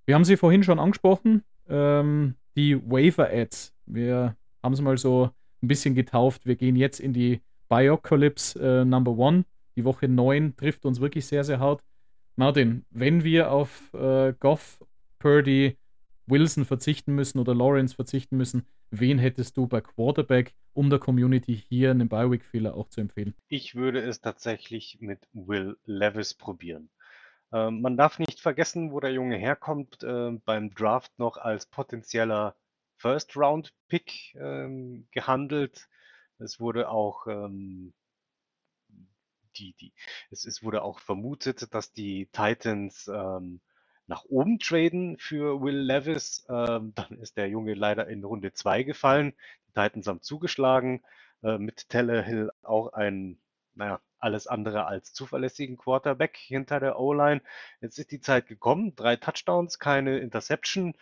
Wir haben sie vorhin schon angesprochen. Ähm, die Waiver-Ads. Wir haben es mal so ein bisschen getauft. Wir gehen jetzt in die Biocalypse äh, Number One. Die Woche 9 trifft uns wirklich sehr, sehr hart. Martin, wenn wir auf äh, Goff, Purdy, Wilson verzichten müssen oder Lawrence verzichten müssen, wen hättest du bei Quarterback, um der Community hier einen Bi-Week-Fehler auch zu empfehlen? Ich würde es tatsächlich mit Will Levis probieren. Ähm, man darf nicht vergessen, wo der Junge herkommt, äh, beim Draft noch als potenzieller First-Round-Pick ähm, gehandelt. Es wurde auch ähm, die, die, es, es wurde auch vermutet, dass die Titans ähm, nach oben traden für Will Levis. Ähm, dann ist der Junge leider in Runde 2 gefallen. Die Titans haben zugeschlagen. Äh, mit Tellerhill auch ein, naja, alles andere als zuverlässigen Quarterback hinter der O-Line. Jetzt ist die Zeit gekommen, drei Touchdowns, keine Interception.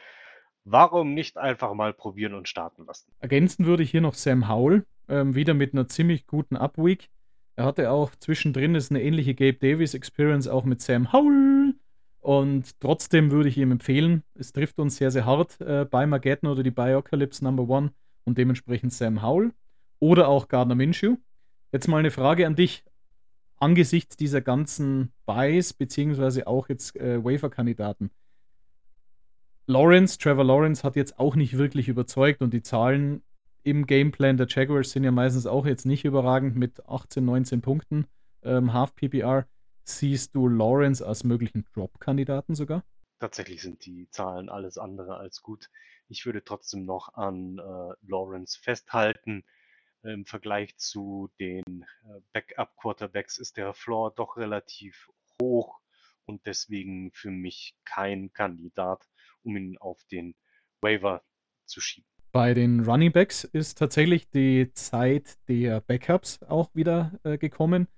Warum nicht einfach mal probieren und starten lassen? Ergänzen würde ich hier noch Sam Howell, ähm, wieder mit einer ziemlich guten Upweek. Er hatte auch zwischendrin ist eine ähnliche Gabe Davis Experience auch mit Sam Howell. Und trotzdem würde ich ihm empfehlen, es trifft uns sehr, sehr hart äh, bei Mageddon oder die Biocalypse Number One und dementsprechend Sam Howell oder auch Gardner Minshew. Jetzt mal eine Frage an dich. Angesichts dieser ganzen Buys, beziehungsweise auch jetzt äh, Wafer-Kandidaten, Lawrence, Trevor Lawrence hat jetzt auch nicht wirklich überzeugt und die Zahlen im Gameplan der Jaguars sind ja meistens auch jetzt nicht überragend mit 18, 19 Punkten, ähm, Half PPR. Siehst du Lawrence als möglichen Drop-Kandidaten sogar? Tatsächlich sind die Zahlen alles andere als gut. Ich würde trotzdem noch an äh, Lawrence festhalten. Im Vergleich zu den äh, Backup-Quarterbacks ist der Floor doch relativ hoch und deswegen für mich kein Kandidat, um ihn auf den Waiver zu schieben. Bei den Running Backs ist tatsächlich die Zeit der Backups auch wieder äh, gekommen.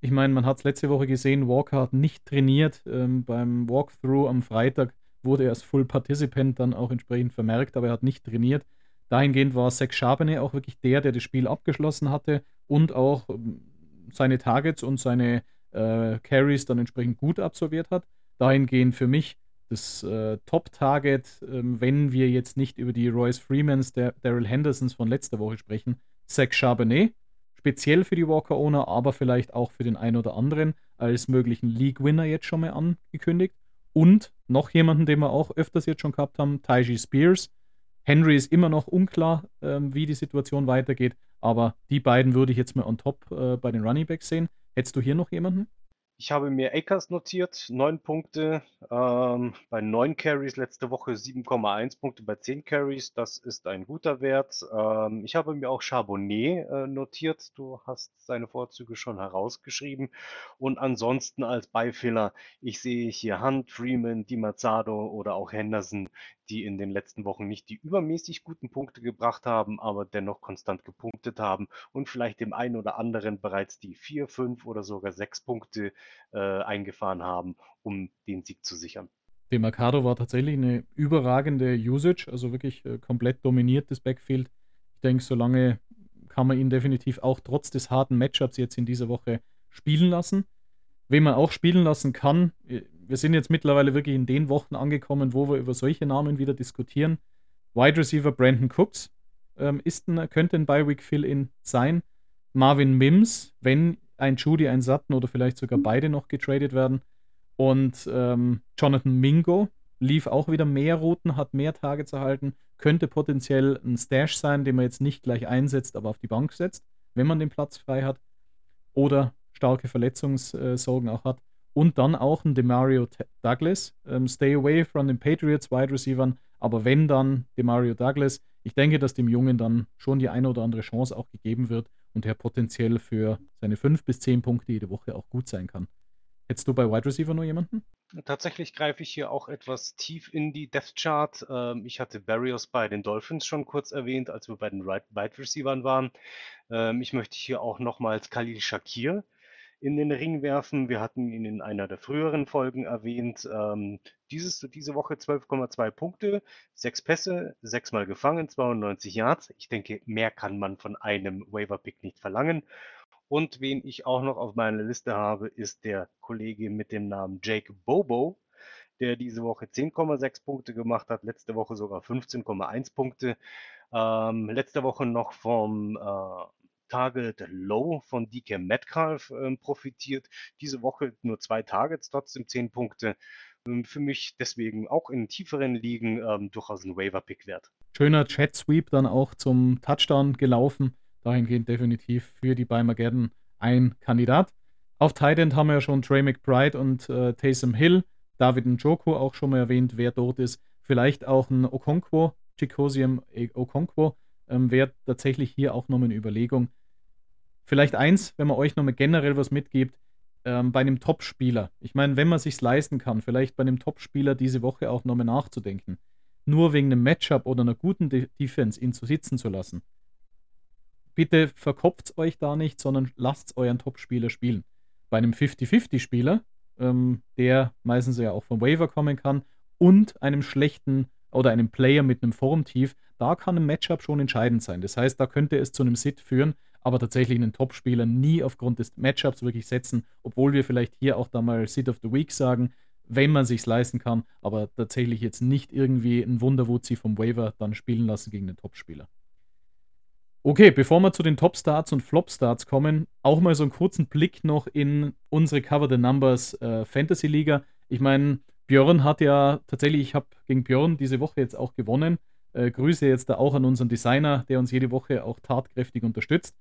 Ich meine, man hat es letzte Woche gesehen, Walker hat nicht trainiert. Ähm, beim Walkthrough am Freitag wurde er als Full Participant dann auch entsprechend vermerkt, aber er hat nicht trainiert. Dahingehend war Zach Charbonnet auch wirklich der, der das Spiel abgeschlossen hatte und auch ähm, seine Targets und seine äh, Carries dann entsprechend gut absolviert hat. Dahingehend für mich das äh, Top-Target, ähm, wenn wir jetzt nicht über die Royce Freemans, der Daryl Hendersons von letzter Woche sprechen, Zach Charbonnet. Speziell für die Walker-Owner, aber vielleicht auch für den einen oder anderen als möglichen League-Winner jetzt schon mal angekündigt. Und noch jemanden, den wir auch öfters jetzt schon gehabt haben, Taiji Spears. Henry ist immer noch unklar, ähm, wie die Situation weitergeht, aber die beiden würde ich jetzt mal on top äh, bei den Running Backs sehen. Hättest du hier noch jemanden? Ich habe mir Akers notiert, 9 Punkte, ähm, bei 9 Carries letzte Woche 7,1 Punkte bei 10 Carries, das ist ein guter Wert. Ähm, ich habe mir auch Charbonnet äh, notiert, du hast seine Vorzüge schon herausgeschrieben. Und ansonsten als Beifehler, ich sehe hier Hunt, Freeman, Di Mazzado oder auch Henderson, die in den letzten Wochen nicht die übermäßig guten Punkte gebracht haben, aber dennoch konstant gepunktet haben und vielleicht dem einen oder anderen bereits die 4, 5 oder sogar 6 Punkte äh, eingefahren haben, um den Sieg zu sichern. Dem Mercado war tatsächlich eine überragende Usage, also wirklich äh, komplett dominiert das Backfield. Ich denke, solange kann man ihn definitiv auch trotz des harten Matchups jetzt in dieser Woche spielen lassen. Wen man auch spielen lassen kann, äh, wir sind jetzt mittlerweile wirklich in den Wochen angekommen, wo wir über solche Namen wieder diskutieren. Wide Receiver Brandon Cooks ähm, ist ein, könnte ein Bi-Week Fill-In sein. Marvin Mims, wenn ein Judy, ein Sutton oder vielleicht sogar beide noch getradet werden. Und ähm, Jonathan Mingo lief auch wieder mehr Routen, hat mehr Targets erhalten, könnte potenziell ein Stash sein, den man jetzt nicht gleich einsetzt, aber auf die Bank setzt, wenn man den Platz frei hat. Oder starke Verletzungssorgen auch hat. Und dann auch ein Demario Douglas. Ähm, stay away from den Patriots Wide Receivers, aber wenn dann Demario Douglas, ich denke, dass dem Jungen dann schon die eine oder andere Chance auch gegeben wird und er potenziell für seine fünf bis zehn Punkte jede Woche auch gut sein kann. Hättest du bei Wide Receiver noch jemanden? Tatsächlich greife ich hier auch etwas tief in die Depth Chart. Ähm, ich hatte Barrios bei den Dolphins schon kurz erwähnt, als wir bei den Wide Receivers waren. Ähm, ich möchte hier auch nochmals Khalil Shakir in den Ring werfen. Wir hatten ihn in einer der früheren Folgen erwähnt. Ähm, dieses, diese Woche 12,2 Punkte, sechs Pässe, sechsmal gefangen, 92 Yards. Ich denke, mehr kann man von einem Waiver-Pick nicht verlangen. Und wen ich auch noch auf meiner Liste habe, ist der Kollege mit dem Namen Jake Bobo, der diese Woche 10,6 Punkte gemacht hat, letzte Woche sogar 15,1 Punkte. Ähm, letzte Woche noch vom äh, Target Low von DK Metcalf ähm, profitiert. Diese Woche nur zwei Targets, trotzdem zehn Punkte. Ähm, für mich deswegen auch in tieferen Ligen ähm, durchaus ein Waiver-Pick wert. Schöner Chat-Sweep dann auch zum Touchdown gelaufen. Dahingehend definitiv für die Beimageddon ein Kandidat. Auf Tight haben wir ja schon Trey McBride und äh, Taysom Hill. David Njoku auch schon mal erwähnt, wer dort ist. Vielleicht auch ein Okonkwo, Chikosium Okonkwo, ähm, wäre tatsächlich hier auch nochmal eine Überlegung. Vielleicht eins, wenn man euch nochmal generell was mitgibt, ähm, bei einem Top-Spieler. Ich meine, wenn man sich leisten kann, vielleicht bei einem Top-Spieler diese Woche auch nochmal nachzudenken. Nur wegen einem Matchup oder einer guten De Defense ihn zu sitzen zu lassen. Bitte verkopft euch da nicht, sondern lasst euren Top-Spieler spielen. Bei einem 50-50-Spieler, ähm, der meistens ja auch vom Waiver kommen kann, und einem schlechten oder einem Player mit einem Formtief, da kann ein Matchup schon entscheidend sein. Das heißt, da könnte es zu einem Sit führen, aber tatsächlich einen Top-Spieler nie aufgrund des Matchups wirklich setzen, obwohl wir vielleicht hier auch da mal Sit of the Week sagen. wenn man sich's leisten kann, aber tatsächlich jetzt nicht irgendwie ein Wunderwuzi vom Waiver dann spielen lassen gegen den Topspieler. Okay, bevor wir zu den Top-Starts und Flop-Starts kommen, auch mal so einen kurzen Blick noch in unsere Cover the Numbers äh, Fantasy Liga. Ich meine, Björn hat ja tatsächlich, ich habe gegen Björn diese Woche jetzt auch gewonnen. Äh, Grüße jetzt da auch an unseren Designer, der uns jede Woche auch tatkräftig unterstützt.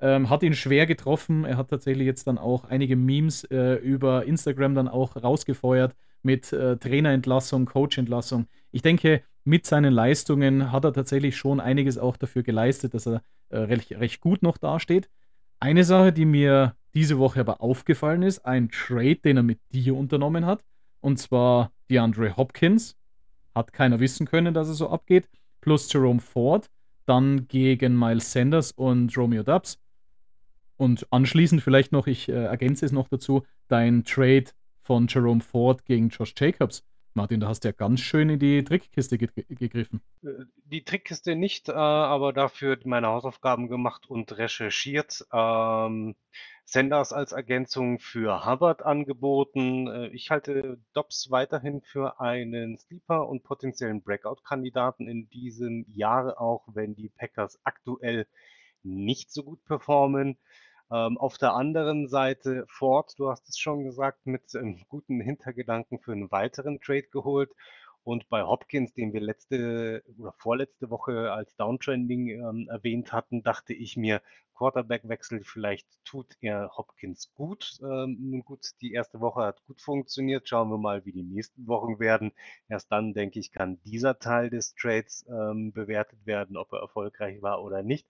Ähm, hat ihn schwer getroffen. Er hat tatsächlich jetzt dann auch einige Memes äh, über Instagram dann auch rausgefeuert mit äh, Trainerentlassung, Coachentlassung. Ich denke, mit seinen Leistungen hat er tatsächlich schon einiges auch dafür geleistet, dass er äh, recht, recht gut noch dasteht. Eine Sache, die mir diese Woche aber aufgefallen ist, ein Trade, den er mit dir unternommen hat, und zwar DeAndre Hopkins. Hat keiner wissen können, dass es so abgeht. Plus Jerome Ford, dann gegen Miles Sanders und Romeo Dubs. Und anschließend vielleicht noch, ich äh, ergänze es noch dazu, dein Trade von Jerome Ford gegen Josh Jacobs. Martin, da hast du ja ganz schön in die Trickkiste ge gegriffen. Äh, die Trickkiste nicht, äh, aber dafür meine Hausaufgaben gemacht und recherchiert. Ähm, Senders als Ergänzung für Hubbard angeboten. Äh, ich halte Dobbs weiterhin für einen Sleeper und potenziellen Breakout-Kandidaten in diesem Jahr, auch wenn die Packers aktuell nicht so gut performen. Ähm, auf der anderen Seite Ford, du hast es schon gesagt, mit einem guten Hintergedanken für einen weiteren Trade geholt. Und bei Hopkins, den wir letzte oder vorletzte Woche als Downtrending ähm, erwähnt hatten, dachte ich mir, Quarterback-Wechsel, vielleicht tut er Hopkins gut. Ähm, nun gut, die erste Woche hat gut funktioniert. Schauen wir mal, wie die nächsten Wochen werden. Erst dann, denke ich, kann dieser Teil des Trades ähm, bewertet werden, ob er erfolgreich war oder nicht.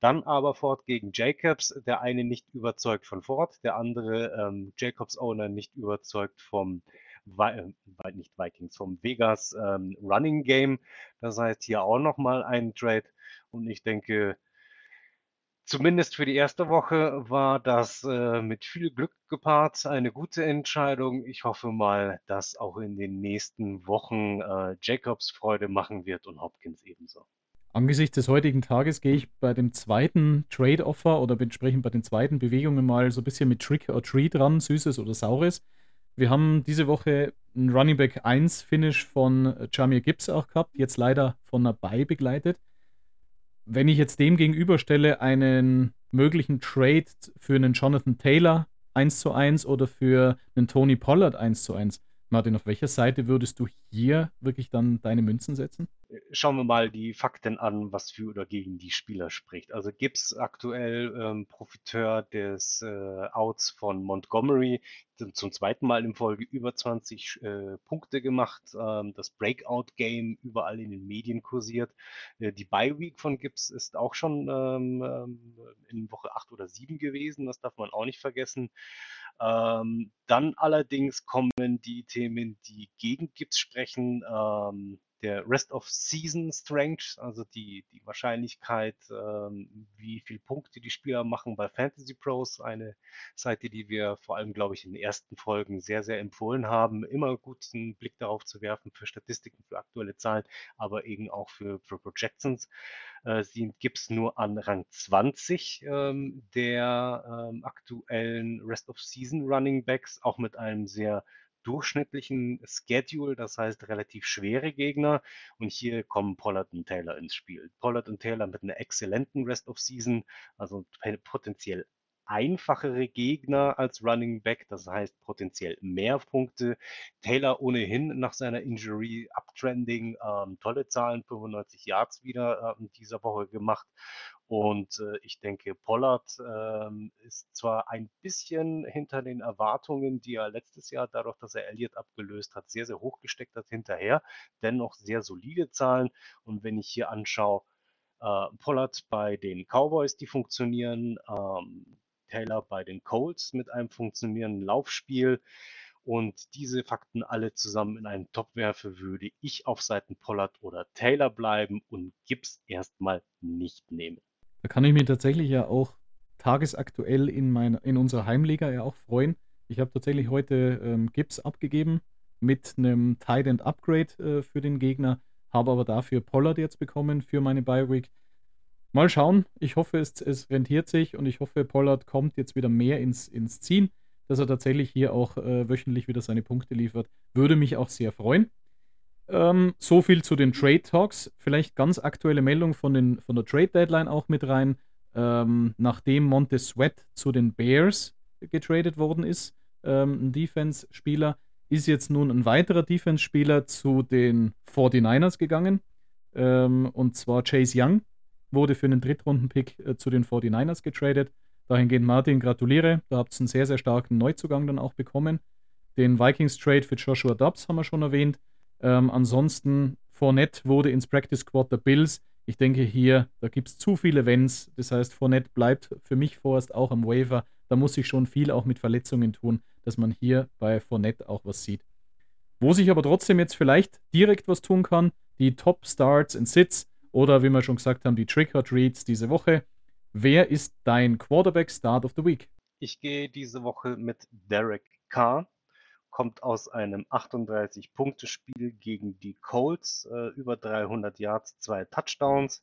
Dann aber Ford gegen Jacobs. Der eine nicht überzeugt von Ford, der andere ähm, Jacobs-Owner nicht überzeugt vom äh, nicht Vikings, vom Vegas ähm, Running Game. Das heißt hier auch nochmal ein Trade. Und ich denke, zumindest für die erste Woche war das äh, mit viel Glück gepaart, eine gute Entscheidung. Ich hoffe mal, dass auch in den nächsten Wochen äh, Jacobs Freude machen wird und Hopkins ebenso. Angesichts des heutigen Tages gehe ich bei dem zweiten Trade-Offer oder entsprechend bei den zweiten Bewegungen mal so ein bisschen mit Trick or Treat dran, Süßes oder Saures. Wir haben diese Woche ein Running Back 1 Finish von Jamir Gibbs auch gehabt, jetzt leider von einer begleitet. Wenn ich jetzt dem gegenüberstelle einen möglichen Trade für einen Jonathan Taylor 1 zu 1 oder für einen Tony Pollard 1 zu 1, Martin, auf welcher Seite würdest du hier wirklich dann deine Münzen setzen? Schauen wir mal die Fakten an, was für oder gegen die Spieler spricht. Also Gibbs aktuell ähm, Profiteur des äh, Outs von Montgomery, zum zweiten Mal in Folge über 20 äh, Punkte gemacht, ähm, das Breakout-Game überall in den Medien kursiert. Äh, die Bye-Week von Gibbs ist auch schon ähm, ähm in Woche 8 oder 7 gewesen, das darf man auch nicht vergessen. Ähm, dann allerdings kommen die Themen, die gegen Gips sprechen. Der Rest of Season Strength, also die, die Wahrscheinlichkeit, ähm, wie viel Punkte die Spieler machen bei Fantasy Pros, eine Seite, die wir vor allem, glaube ich, in den ersten Folgen sehr, sehr empfohlen haben, immer gut einen Blick darauf zu werfen für Statistiken, für aktuelle Zahlen, aber eben auch für, für Projections. Äh, sie gibt es nur an Rang 20 ähm, der ähm, aktuellen Rest of Season Running Backs, auch mit einem sehr durchschnittlichen Schedule, das heißt relativ schwere Gegner. Und hier kommen Pollard und Taylor ins Spiel. Pollard und Taylor mit einer exzellenten Rest of Season, also potenziell einfachere Gegner als Running Back, das heißt potenziell mehr Punkte. Taylor ohnehin nach seiner Injury Uptrending ähm, tolle Zahlen, 95 Yards wieder äh, in dieser Woche gemacht. Und äh, ich denke, Pollard ähm, ist zwar ein bisschen hinter den Erwartungen, die er letztes Jahr, dadurch, dass er Elliott abgelöst hat, sehr, sehr hoch gesteckt hat, hinterher, dennoch sehr solide Zahlen. Und wenn ich hier anschaue, äh, Pollard bei den Cowboys, die funktionieren, ähm, Taylor bei den Colts mit einem funktionierenden Laufspiel. Und diese Fakten alle zusammen in einen Top werfe, würde ich auf Seiten Pollard oder Taylor bleiben und Gibbs erstmal nicht nehmen. Da kann ich mich tatsächlich ja auch tagesaktuell in, meiner, in unserer Heimliga ja auch freuen. Ich habe tatsächlich heute ähm, Gibbs abgegeben mit einem Tight End Upgrade äh, für den Gegner, habe aber dafür Pollard jetzt bekommen für meine Bye Week. Mal schauen. Ich hoffe, es, es rentiert sich und ich hoffe, Pollard kommt jetzt wieder mehr ins, ins Ziehen. dass er tatsächlich hier auch äh, wöchentlich wieder seine Punkte liefert. Würde mich auch sehr freuen. Ähm, so viel zu den Trade Talks. Vielleicht ganz aktuelle Meldung von, den, von der Trade Deadline auch mit rein. Ähm, nachdem Monte Sweat zu den Bears getradet worden ist, ähm, ein Defense-Spieler, ist jetzt nun ein weiterer Defense-Spieler zu den 49ers gegangen. Ähm, und zwar Chase Young wurde für einen Drittrunden-Pick äh, zu den 49ers getradet. Dahingehend, Martin, gratuliere. Da habt ihr einen sehr, sehr starken Neuzugang dann auch bekommen. Den Vikings-Trade für Joshua Dobbs haben wir schon erwähnt. Ähm, ansonsten, Fournette wurde ins Practice Squad der Bills. Ich denke hier, da gibt es zu viele Wenns. Das heißt, Fournette bleibt für mich vorerst auch am Waiver. Da muss sich schon viel auch mit Verletzungen tun, dass man hier bei Fournette auch was sieht. Wo sich aber trotzdem jetzt vielleicht direkt was tun kann, die Top Starts and Sits oder wie wir schon gesagt haben, die Trick-or-Treats diese Woche. Wer ist dein Quarterback Start of the Week? Ich gehe diese Woche mit Derek Carr. Kommt aus einem 38-Punkte-Spiel gegen die Colts, äh, über 300 Yards, zwei Touchdowns.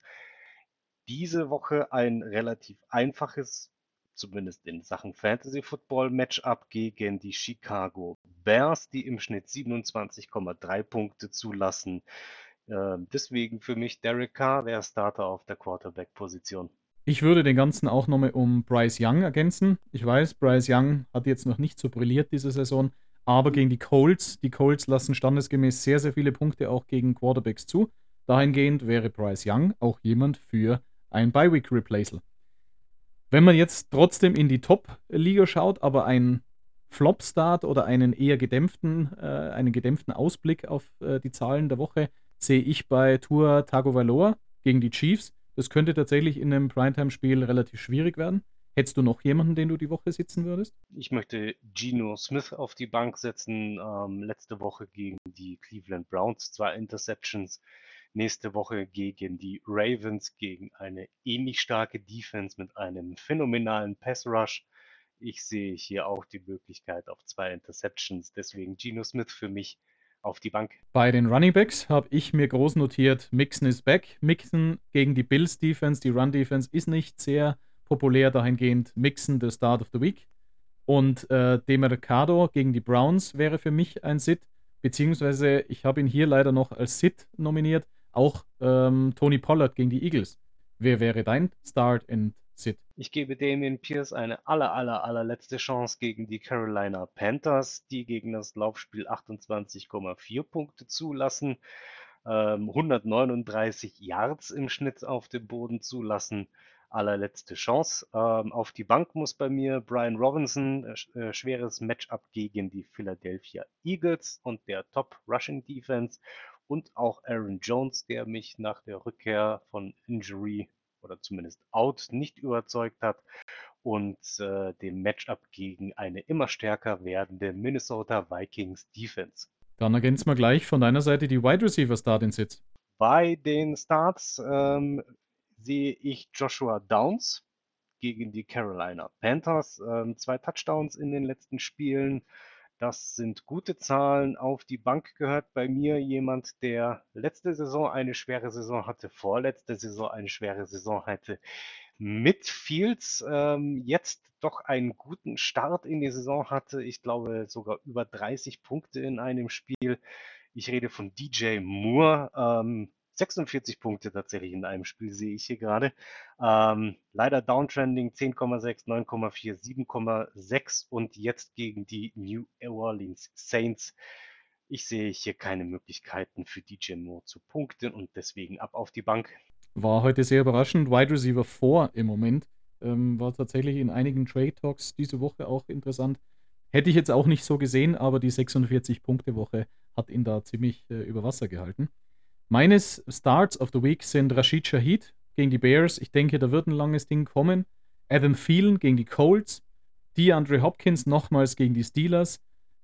Diese Woche ein relativ einfaches, zumindest in Sachen Fantasy Football Matchup gegen die Chicago Bears, die im Schnitt 27,3 Punkte zulassen. Äh, deswegen für mich Derek Carr der Starter auf der Quarterback-Position. Ich würde den Ganzen auch nochmal um Bryce Young ergänzen. Ich weiß, Bryce Young hat jetzt noch nicht so brilliert diese Saison, aber gegen die Colts, die Colts lassen standesgemäß sehr, sehr viele Punkte auch gegen Quarterbacks zu. Dahingehend wäre Bryce Young auch jemand für ein Bi-Week-Replaceal. Wenn man jetzt trotzdem in die Top-Liga schaut, aber einen Flop-Start oder einen eher gedämpften, äh, einen gedämpften Ausblick auf äh, die Zahlen der Woche sehe ich bei Tour Tagovailoa gegen die Chiefs. Das könnte tatsächlich in einem Primetime-Spiel relativ schwierig werden. Hättest du noch jemanden, den du die Woche sitzen würdest? Ich möchte Geno Smith auf die Bank setzen. Ähm, letzte Woche gegen die Cleveland Browns zwei Interceptions. Nächste Woche gegen die Ravens, gegen eine ähnlich starke Defense mit einem phänomenalen Pass Rush. Ich sehe hier auch die Möglichkeit auf zwei Interceptions. Deswegen Geno Smith für mich auf die Bank. Bei den Running Backs habe ich mir groß notiert, Mixon ist back. Mixon gegen die Bills Defense, die Run Defense ist nicht sehr populär dahingehend. Mixon the Start of the Week. Und äh, Demercado gegen die Browns wäre für mich ein Sit. Beziehungsweise ich habe ihn hier leider noch als Sit nominiert. Auch ähm, Tony Pollard gegen die Eagles. Wer wäre dein Start and Sit? Ich gebe Damien Pierce eine aller, aller, allerletzte Chance gegen die Carolina Panthers, die gegen das Laufspiel 28,4 Punkte zulassen, ähm, 139 Yards im Schnitt auf dem Boden zulassen. Allerletzte Chance. Ähm, auf die Bank muss bei mir Brian Robinson, äh, äh schweres Matchup gegen die Philadelphia Eagles und der Top Rushing Defense und auch Aaron Jones, der mich nach der Rückkehr von Injury oder zumindest out nicht überzeugt hat und äh, dem Matchup gegen eine immer stärker werdende Minnesota Vikings Defense. Dann ergänzt mal gleich von deiner Seite die Wide Receiver Start in Sitz. Bei den Starts ähm, sehe ich Joshua Downs gegen die Carolina Panthers. Ähm, zwei Touchdowns in den letzten Spielen. Das sind gute Zahlen. Auf die Bank gehört bei mir jemand, der letzte Saison eine schwere Saison hatte, vorletzte Saison eine schwere Saison hatte. Mit Fields ähm, jetzt doch einen guten Start in die Saison hatte. Ich glaube sogar über 30 Punkte in einem Spiel. Ich rede von DJ Moore. Ähm, 46 Punkte tatsächlich in einem Spiel, sehe ich hier gerade. Ähm, leider Downtrending 10,6, 9,4, 7,6 und jetzt gegen die New Orleans Saints. Ich sehe hier keine Möglichkeiten für DJ Moore zu punkten und deswegen ab auf die Bank. War heute sehr überraschend. Wide Receiver 4 im Moment. Ähm, war tatsächlich in einigen Trade Talks diese Woche auch interessant. Hätte ich jetzt auch nicht so gesehen, aber die 46-Punkte-Woche hat ihn da ziemlich äh, über Wasser gehalten. Meines Starts of the Week sind Rashid Shahid gegen die Bears. Ich denke, da wird ein langes Ding kommen. Adam Thielen gegen die Colts. DeAndre Hopkins nochmals gegen die Steelers.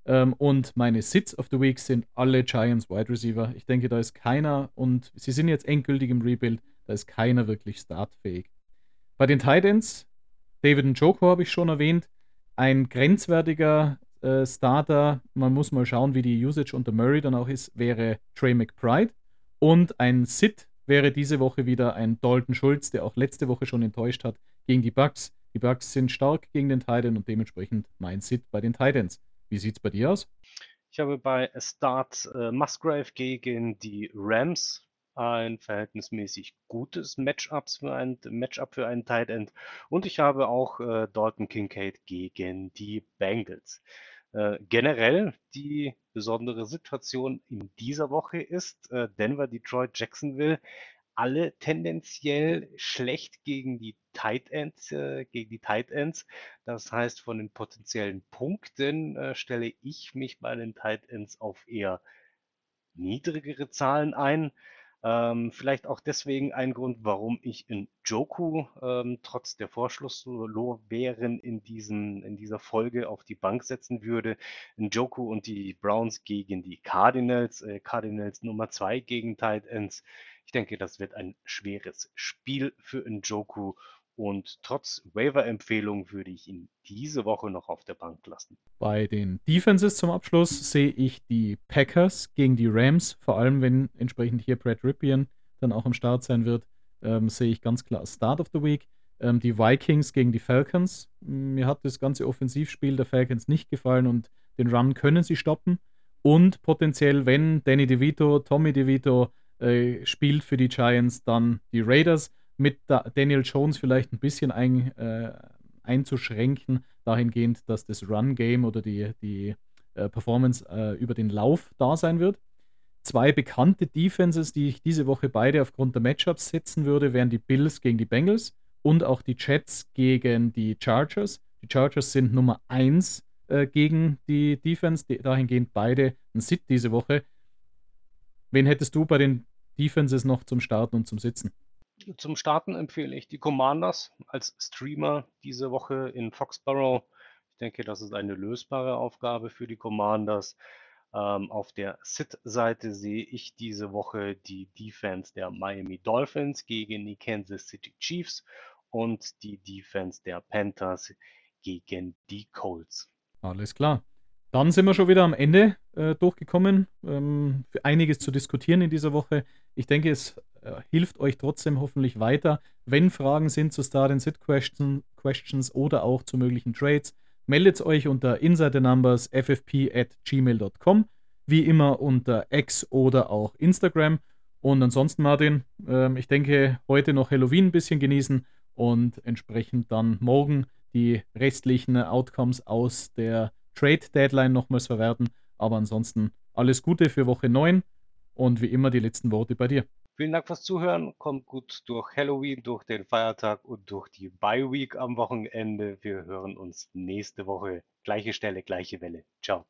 Ähm, und meine Sits of the Week sind alle Giants Wide Receiver. Ich denke, da ist keiner, und sie sind jetzt endgültig im Rebuild, da ist keiner wirklich startfähig. Bei den Titans, David Njoko habe ich schon erwähnt, ein grenzwertiger äh, Starter, man muss mal schauen, wie die Usage unter Murray dann auch ist, wäre Trey McBride. Und ein Sit wäre diese Woche wieder ein Dalton Schulz, der auch letzte Woche schon enttäuscht hat gegen die Bucks. Die Bucks sind stark gegen den Titan und dementsprechend mein Sit bei den Titans. Wie sieht es bei dir aus? Ich habe bei Start äh, Musgrave gegen die Rams ein verhältnismäßig gutes Matchup für ein Matchup für einen Tight End und ich habe auch äh, Dalton Kincaid gegen die Bengals. Äh, generell die besondere Situation in dieser Woche ist äh, Denver, Detroit, Jacksonville alle tendenziell schlecht gegen die Tight Ends, äh, gegen die Tight Ends. Das heißt, von den potenziellen Punkten äh, stelle ich mich bei den Tight Ends auf eher niedrigere Zahlen ein. Ähm, vielleicht auch deswegen ein Grund, warum ich in Joku ähm, trotz der Vorschlusslorbeeren in, diesen, in dieser Folge auf die Bank setzen würde. In Joku und die Browns gegen die Cardinals. Äh, Cardinals Nummer 2 gegen Tight Ends. Ich denke, das wird ein schweres Spiel für Njoku und trotz Waiver-Empfehlung würde ich ihn diese Woche noch auf der Bank lassen. Bei den Defenses zum Abschluss sehe ich die Packers gegen die Rams, vor allem wenn entsprechend hier Brad Ripien dann auch am Start sein wird, ähm, sehe ich ganz klar Start of the Week. Ähm, die Vikings gegen die Falcons. Mir hat das ganze Offensivspiel der Falcons nicht gefallen und den Run können sie stoppen. Und potenziell, wenn Danny DeVito, Tommy DeVito äh, spielt für die Giants, dann die Raiders mit Daniel Jones vielleicht ein bisschen ein, äh, einzuschränken, dahingehend, dass das Run-Game oder die, die äh, Performance äh, über den Lauf da sein wird. Zwei bekannte Defenses, die ich diese Woche beide aufgrund der Matchups setzen würde, wären die Bills gegen die Bengals und auch die Jets gegen die Chargers. Die Chargers sind Nummer 1 äh, gegen die Defense, die, dahingehend beide ein Sit diese Woche. Wen hättest du bei den Defenses noch zum Starten und zum Sitzen? Zum Starten empfehle ich die Commanders als Streamer diese Woche in Foxborough. Ich denke, das ist eine lösbare Aufgabe für die Commanders. Ähm, auf der Sit-Seite sehe ich diese Woche die Defense der Miami Dolphins gegen die Kansas City Chiefs und die Defense der Panthers gegen die Colts. Alles klar. Dann sind wir schon wieder am Ende äh, durchgekommen. Ähm, einiges zu diskutieren in dieser Woche. Ich denke, es äh, hilft euch trotzdem hoffentlich weiter. Wenn Fragen sind zu Start and Sit Question, Questions oder auch zu möglichen Trades, meldet euch unter insidernumbers ffp at gmail.com. Wie immer unter X oder auch Instagram. Und ansonsten, Martin, äh, ich denke, heute noch Halloween ein bisschen genießen und entsprechend dann morgen die restlichen Outcomes aus der Trade Deadline nochmals verwerten. Aber ansonsten alles Gute für Woche 9 und wie immer die letzten Worte bei dir. Vielen Dank fürs Zuhören. Kommt gut durch Halloween, durch den Feiertag und durch die Bye Week am Wochenende. Wir hören uns nächste Woche. Gleiche Stelle, gleiche Welle. Ciao.